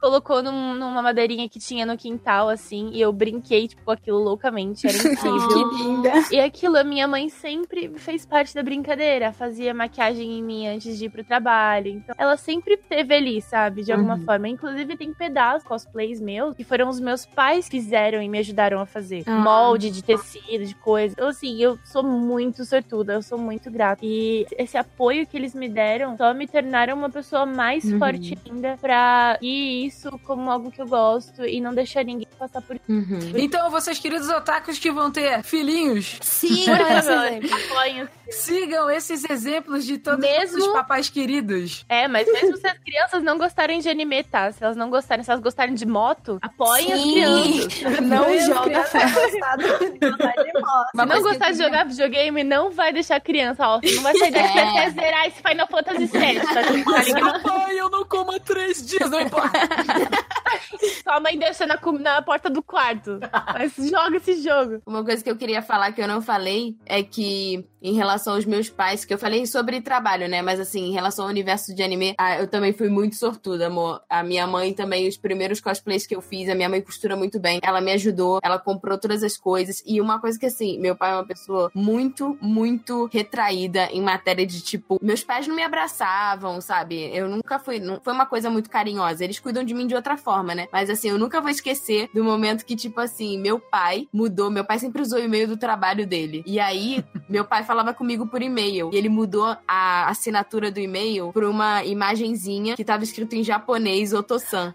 Colocou num- numa madeirinha que tinha no quintal, assim. E eu brinquei, tipo, com aquilo loucamente. Era incrível. Que linda. E aquilo, a minha mãe sempre fez parte da brincadeira. Fazia maquiagem em mim antes de ir pro trabalho. Então, ela sempre teve ali, sabe? De alguma forma. Inclusive, tem pedaços, cosplays meus, que foram os meus pais que fizeram e me ajudaram a fazer. Ah. Molde de tecido, de coisa. Então, assim, eu sou muito sortuda. Eu sou muito grata. E esse apoio que eles me deram só me tornaram uma pessoa mais Uhum. forte ainda pra ir isso como algo que eu gosto e não deixar ninguém passar por Uhum. Então, vocês queridos otakus que vão ter filhinhos, Sim, Por esse favor, exemplo. apoiem sigam esses exemplos de todos Mesmo- os papais queridos. É, mas mesmo se as crianças não gostarem de anime, tá? Se elas não gostarem, se elas gostarem de moto, apoiem as Sim. crianças. Não As joga crianças de gostar de moto. Se não gostar de jogar videogame, não vai deixar a criança, ó. Não vai sair daqui É. até zerar esse Final Fantasy VII, tá, tá ligado? Pai, eu não como há três dias, não importa. Sua mãe deixa na, na porta do quarto. Mas joga esse jogo. Uma coisa que eu queria falar que eu não falei é que, em relação aos meus pais, que eu falei sobre trabalho, né? Mas assim, em relação ao universo de anime, ah, eu também fui muito sortuda, amor. A minha mãe também, os primeiros cosplays que eu fiz, a minha mãe costura muito bem. Ela me ajudou, ela comprou todas as coisas. E uma coisa que, assim, meu pai é uma pessoa muito, muito retraída em matéria de tipo, meus pais não me abraçavam, sabe? Eu nunca fui. Não foi uma coisa muito carinhosa. Eles cuidam de mim de outra forma, né? Mas assim, eu nunca vou esquecer do momento que, tipo assim, meu pai mudou. Meu pai sempre usou o e-mail do trabalho dele. E aí, meu pai falava comigo por e-mail. E ele mudou a assinatura do e-mail por uma imagenzinha que tava escrito em japonês, Otosan.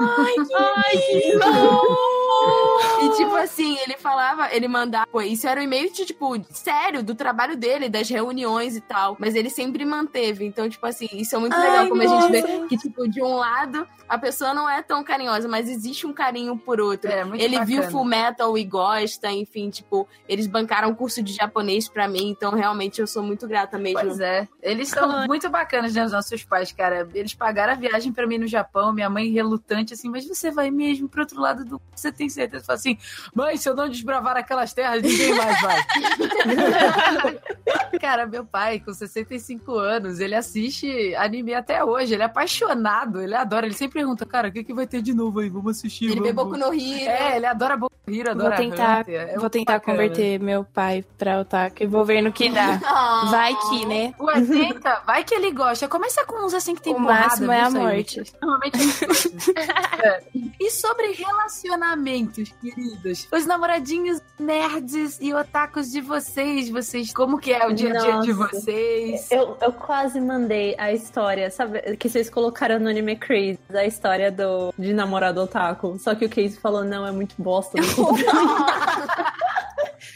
Ai, que bom! E tipo assim, ele falava, ele mandava, pô, isso era um e-mail de, tipo, sério, do trabalho dele, das reuniões e tal. Mas ele sempre manteve. Então, tipo assim, isso é muito Ai, legal como a gente vê nossa. que, tipo, de um lado, a pessoa não é tão carinhosa, mas existe um carinho por outro. É, muito ele viu bacana. Full Metal e gosta, enfim, tipo, eles bancaram um curso de japonês pra mim, então realmente eu sou muito grata mesmo. Pois é. Eles são muito bacanas, né? Os nossos pais, cara. Eles pagaram a viagem pra mim no Japão, minha mãe relutante, assim, mas você vai mesmo pro outro lado do. Você tem certeza? Fala assim, mãe, se eu não desbravar aquelas terras, ninguém mais vai. cara, meu pai, com 65 anos, ele assiste anime até hoje. Ele é apaixonado, ele adora. Ele sempre pergunta, cara, o que, que vai ter de novo aí? Vamos assistir. Ele vê. Boku no Hero. É, ele adora Boku no Hero, adora Vou tentar. É vou tentar bacana. converter meu pai pra otaku e vou ver no que dá. Vai que, né? Ué, tenta, vai que ele gosta. Começa com uns assim que tem o porrada, máximo é a morte. Normalmente é. É. E sobre relacionamentos, queridos? Os namoradinhos nerds e otakus de vocês, vocês, como que é o dia a dia de vocês? Eu, eu quase mandei a história, sabe? Que vocês colocaram no Anime Crazy, a história do, de namorado otaku. Só que o Casey falou, não, é muito bosta.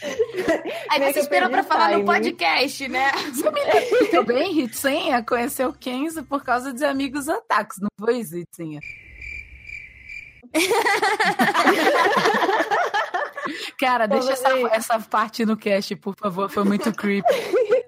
Aí Meio você esperou pra falar no timing. podcast, né? Muito bem, Ritzinha conheceu o Kenzo por causa de amigos otakus, não foi isso, Ritzinha? Cara, deixa essa, essa parte no cast, por favor, foi muito creepy.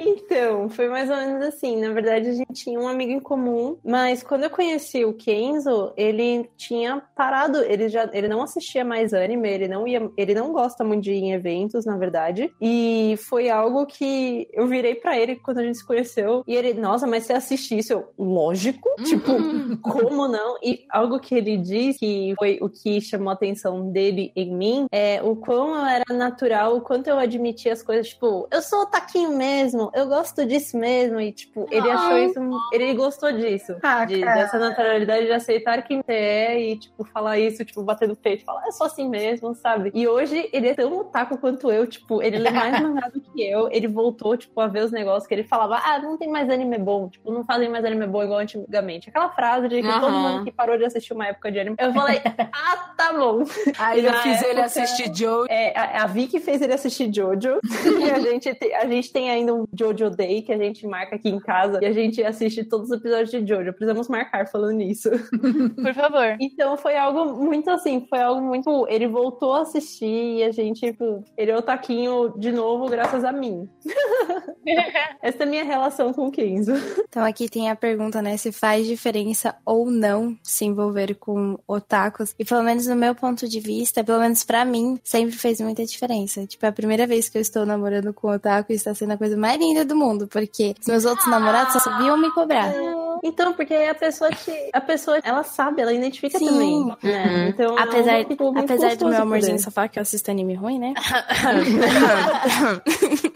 Então, foi mais ou menos assim. Na verdade, a gente tinha um amigo em comum, mas quando eu conheci o Kenzo, ele tinha parado, ele já ele não assistia mais anime, ele não ia, ele não gosta muito de ir em eventos, na verdade. E foi algo que eu virei pra ele quando a gente se conheceu, e ele, nossa, mas você assiste isso? Eu, lógico, tipo, como não? E algo que ele disse que foi o que chamou a atenção dele em mim é o quão eu era natural, o quanto eu admitia as coisas, tipo, eu sou taquinho mesmo, eu gosto disso mesmo, e tipo, ele achou isso, ele gostou disso, Ah, de- dessa naturalidade de aceitar quem você é e, tipo, falar isso, tipo, bater no peito, falar, eu sou assim mesmo, sabe? E hoje ele é tão otaku quanto eu, tipo, ele lê mais mangá do que eu, ele voltou, tipo, a ver os negócios que ele falava, ah, não tem mais anime bom, tipo, não fazem mais anime bom igual antigamente. Aquela frase de que todo Aham. mundo que parou de assistir uma época de anime. Eu falei, ah, tá bom. Aí eu fiz ele época- assistir Joe. É, a, a Vicky fez ele assistir Jojo. e a gente, te- a gente tem tem ainda um Jojo Day que a gente marca aqui em casa e a gente assiste todos os episódios de Jojo. Precisamos marcar falando nisso. Por favor. Então foi algo muito assim, foi algo muito. Ele voltou a assistir e a gente, tipo, ele é o taquinho de novo, graças a mim. Essa é a minha relação com o Kenzo. Então aqui tem a pergunta, né? Se faz diferença ou não se envolver com otakus. E pelo menos no meu ponto de vista, pelo menos pra mim, sempre fez muita diferença. Tipo, é a primeira vez que eu estou namorando com otaku está sendo a coisa mais linda do mundo. Porque os meus outros namorados só sabiam me cobrar. Então, porque a pessoa te. A pessoa, ela sabe, ela identifica Sim. também. Né? Então, Apesar, é um, tipo, muito apesar do meu amorzinho poder. só falar que eu assisto anime ruim, né?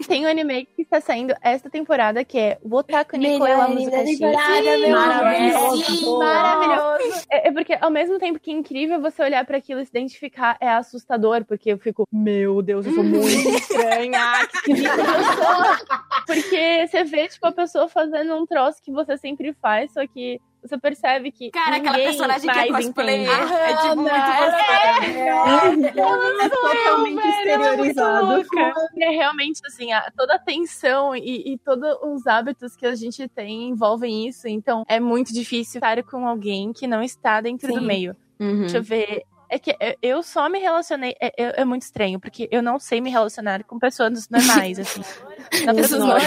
Tem um anime que está saindo esta temporada que é Wotaku Nico Ela meu Maravilhoso. amor. Maravilhoso. É, é porque, ao mesmo tempo que é incrível você olhar pra aquilo e se identificar, é assustador, porque eu fico, meu Deus, eu sou muito estranha, que eu sou. Porque você vê, tipo, a pessoa fazendo um troço que você sempre faz, só que você percebe que. Cara, aquela personagem que é cosplayer. entende. É tipo muito você. É totalmente ela é muito exteriorizado. É realmente assim, a- toda a tensão e, e todos os hábitos que a gente tem envolvem isso. Então é muito difícil estar com alguém que não está dentro do Sim. meio. Uhum. Deixa eu ver. É que eu- só me relacionei. É, é- é muito estranho, porque eu não sei me relacionar com pessoas normais, assim. Na produtora,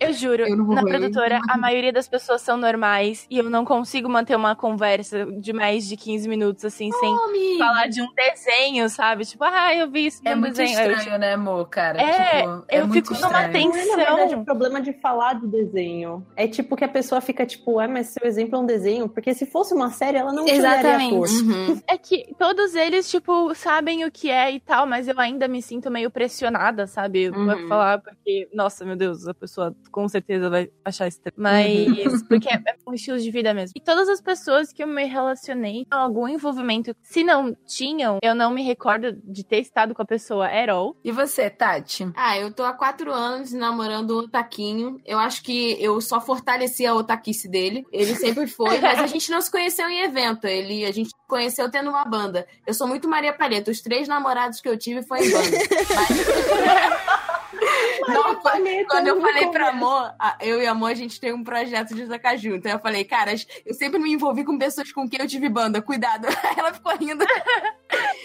eu juro, Eu na ver. produtora, a maioria das pessoas são normais e eu não consigo manter uma conversa de mais de 15 minutos, assim, sem Homem. falar de um desenho, sabe? Tipo, ah, eu vi isso É muito desenho. Aí eu, estranho, né, amor, cara? É, tipo, é eu muito fico numa estranho. Não é, na verdade, tensão. o problema de falar do desenho. É tipo que a pessoa fica tipo, ah, mas seu exemplo é um desenho. Porque se fosse uma série, ela não Exatamente. Uhum. É que todos eles, tipo, sabem o que é e tal, mas eu ainda me sinto meio pressionada, sabe? Uhum. Pra falar, porque, nossa, meu Deus, a pessoa com certeza vai achar estranho. Mas, porque é, é um estilo de vida mesmo. E todas as pessoas que eu me relacionei com algum envolvimento, se não tinham, eu não me recordo de ter estado com a pessoa at all. E você, Tati? Ah, eu tô há quatro anos namorando o Taquinho. Eu acho que eu só fortaleci a otaquice dele. Ele sempre foi, mas a gente não se conheceu em evento. Ele, a gente se conheceu tendo uma banda. Eu sou muito Maria Palheta. Os três namorados que eu tive foi em banda. Mas- Não, foi- quando eu falei pra Amor, eu e a Amor, a gente tem um projeto de tocar junto. Então eu falei, cara, eu sempre me envolvi com pessoas com quem eu tive banda. Cuidado. Ela ficou rindo.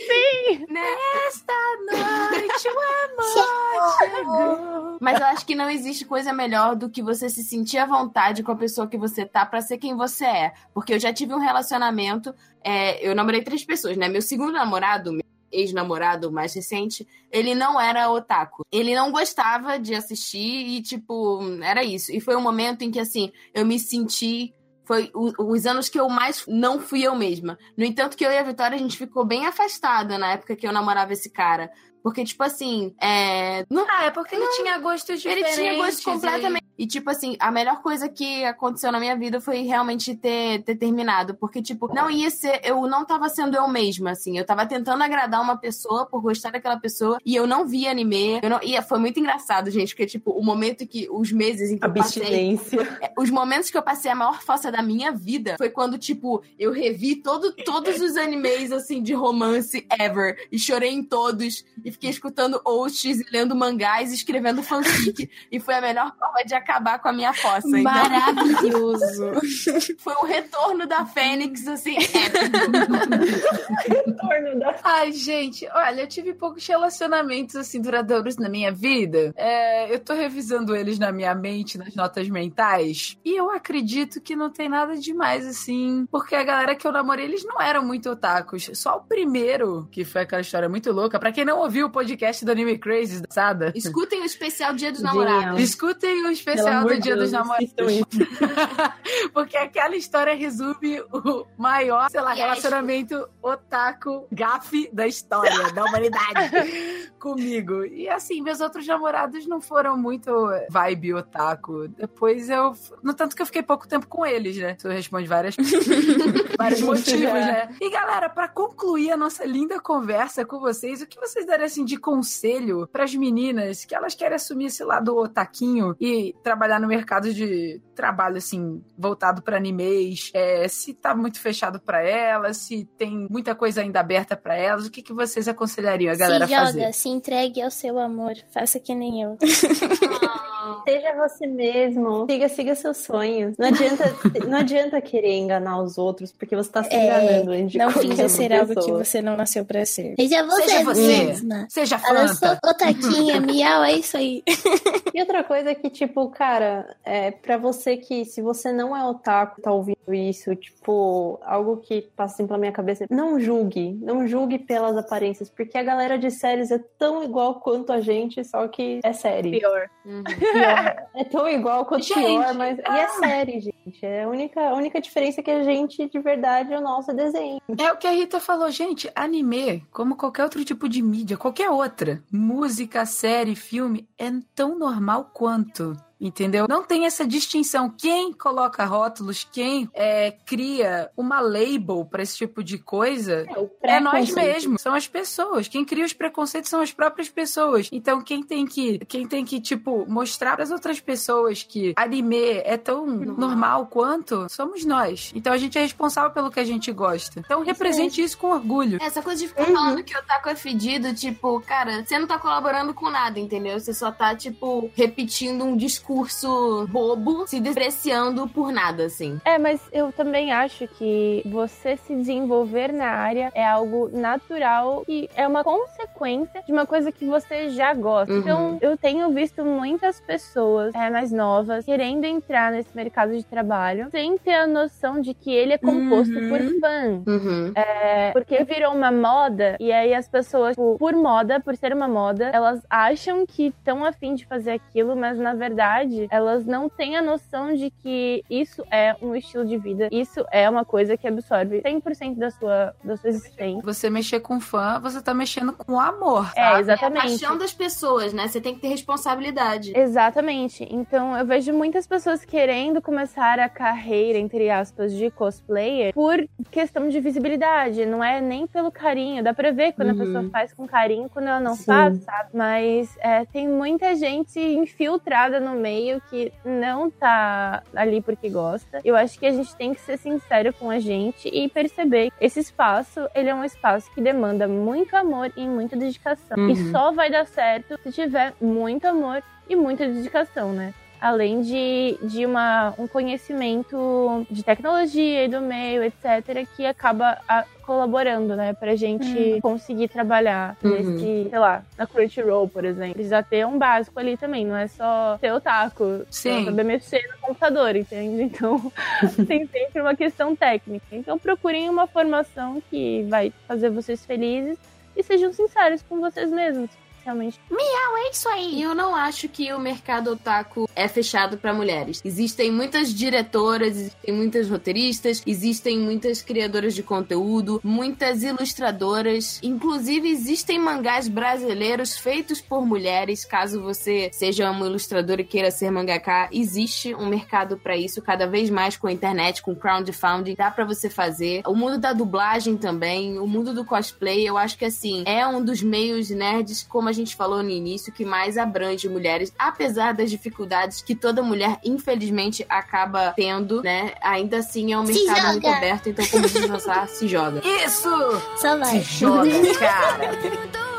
Sim! Nesta noite o amor chegou. Mas eu acho que não existe coisa melhor do que você se sentir à vontade com a pessoa que você tá pra ser quem você é. Porque eu já tive um relacionamento, é, eu namorei três pessoas, né? Meu segundo namorado, ex-namorado mais recente, ele não era otaku. Ele não gostava de assistir e, tipo, era isso. E foi um momento em que, assim, eu me senti. Foi os anos que eu mais não fui eu mesma. No entanto, que eu e a Vitória, a gente ficou bem afastada na época que eu namorava esse cara. Porque, tipo assim, é. Não, Ah, é porque ele tinha gostos ele diferentes. tinha gosto completamente. E, tipo assim, a melhor coisa que aconteceu na minha vida foi realmente ter, ter terminado. Porque, tipo, não ia ser. Eu não tava sendo eu mesma, assim. Eu tava tentando agradar uma pessoa por gostar daquela pessoa. E eu não via anime. Eu não, e foi muito engraçado, gente. Porque, tipo, o momento que. Os meses em que eu passei. Abstinência. É, Os momentos que eu passei a maior fossa da minha vida foi quando, tipo, eu revi todo, todos os animes, assim, de romance ever. E chorei em todos. E fiquei escutando ousts, e lendo mangás, e escrevendo fanfic. e foi a melhor forma de acabar com a minha fossa. Então, Maravilhoso. foi o retorno da Fênix, assim, Retorno da Ai, gente, olha, eu tive poucos relacionamentos assim duradouros na minha vida. É, eu tô revisando eles na minha mente, nas notas mentais, e eu acredito que não tem nada demais assim, porque a galera que eu namorei, eles não eram muito otakus. Só o primeiro, que foi aquela história muito louca. Pra quem não ouviu o podcast do Anime Crazy da Sada, Escutem o especial Dia dos. Namorados. escutem o Pelo especial do Dia Deus, dos Namorados. Porque aquela história resume o maior, sei lá, Yes. relacionamento otaku gafe da história, da humanidade comigo. E assim, meus outros namorados não foram muito vibe otaku. Depois eu. No tanto que eu fiquei pouco tempo com eles, né? Isso responde várias, vários motivos, né? E galera, pra concluir a nossa linda conversa com vocês, o que vocês dariam assim de conselho pras meninas que elas querem assumir esse lado otaquinho e trabalhar no mercado de trabalho, assim, voltado pra animes? É, se tá muito fechado pra elas, se tem muita coisa ainda aberta pra elas, o que, que vocês aconselhariam a galera se joga, fazer? se entregue ao seu amor. Faça que nem eu. Seja você mesmo. Siga, siga seus sonhos. Não adianta, não adianta querer enganar os outros, porque você tá se É, enganando. antes de Não finja ser algo que pessoa. você não nasceu pra ser. Seja você, Seja você. mesma. Seja Ela sou Fanta. otaquinha, miau, é isso aí. E outra coisa é que, tipo, cara, é pra você que, se você não é otaku, tá ouvindo isso, tipo, algo que passa assim pela minha cabeça, não julgue, não julgue pelas aparências, porque a galera de séries é tão igual quanto a gente, só que é série. Pior. Uhum. É tão igual quanto Gente, pior, mas. E é série, gente. É a única, a única diferença é que a gente, de verdade, o nosso é desenho. É o que a Rita falou, gente. Anime, como qualquer outro tipo de mídia, qualquer outra, música, série, filme, é tão normal quanto. Entendeu? Não tem essa distinção. Quem coloca rótulos, quem é, cria uma label pra esse tipo de coisa, o É nós mesmos, são as pessoas. Quem cria os preconceitos são as próprias pessoas. Então quem tem que, quem tem que tipo mostrar para as outras pessoas que anime é tão normal quanto somos nós. Então a gente é responsável pelo que a gente gosta. Então represente isso com orgulho. Essa coisa de ficar falando que o otaku é fedido, tipo, cara, você não tá colaborando com nada, entendeu? Você só tá, tipo, repetindo um discurso bobo, se despreciando por nada, assim. É, mas eu também acho que você se desenvolver na área é algo natural e é uma consequência de uma coisa que você já gosta. Uhum. Então, eu tenho visto muitas pessoas é, mais novas querendo entrar nesse mercado de trabalho sem ter a noção de que ele é composto Uhum. por fãs. Uhum. É, porque virou uma moda e aí as pessoas, tipo, por moda, por ser uma moda, elas acham que estão afim de fazer aquilo, mas na verdade elas não têm a noção de que isso é um estilo de vida, isso é uma coisa que absorve 100% da sua, da sua existência. Você mexer com fã, você tá mexendo com o amor. É, sabe? É a exatamente. paixão das pessoas, né? Você tem que ter responsabilidade. Exatamente. Então eu vejo muitas pessoas querendo começar a carreira, entre aspas, de cosplayer por questão de visibilidade. Não é nem pelo carinho. Dá pra ver quando Uhum. a pessoa faz com carinho, quando ela não Sim. faz, sabe? Mas é, tem muita gente infiltrada no meio que não tá ali porque gosta. Eu acho que a gente tem que ser sincero com a gente e perceber que esse espaço, ele é um espaço que demanda muito amor e muita dedicação. Uhum. E só vai dar certo se tiver muito amor e muita dedicação, né? Além de, de uma, um conhecimento de tecnologia e do meio, etc., que acaba a- colaborando, né, pra gente conseguir trabalhar Uhum. nesse, sei lá, na Crunchyroll, por exemplo. Precisa ter um básico ali também, não é só ter Sim. só saber mexer no computador, entende? Então, tem sempre uma questão técnica. Então, procurem uma formação que vai fazer vocês felizes e sejam sinceros com vocês mesmos, realmente. É isso aí. E eu não acho que o mercado otaku é fechado pra mulheres. Existem muitas diretoras, existem muitas roteiristas, existem muitas criadoras de conteúdo, muitas ilustradoras. Inclusive, existem mangás brasileiros feitos por mulheres. Caso você seja uma ilustradora e queira ser mangaka, existe um mercado pra isso cada vez mais com a internet, com crowdfunding. Dá pra você fazer. O mundo da dublagem também, o mundo do cosplay, eu acho que assim, é um dos meios nerds, como a gente falou no início, que mais abrange mulheres, apesar das dificuldades que toda mulher, infelizmente, acaba tendo, né? Ainda assim é um Se mercado muito aberto, então como diz Nassar, se joga. Isso! Só vai. Se joga, cara.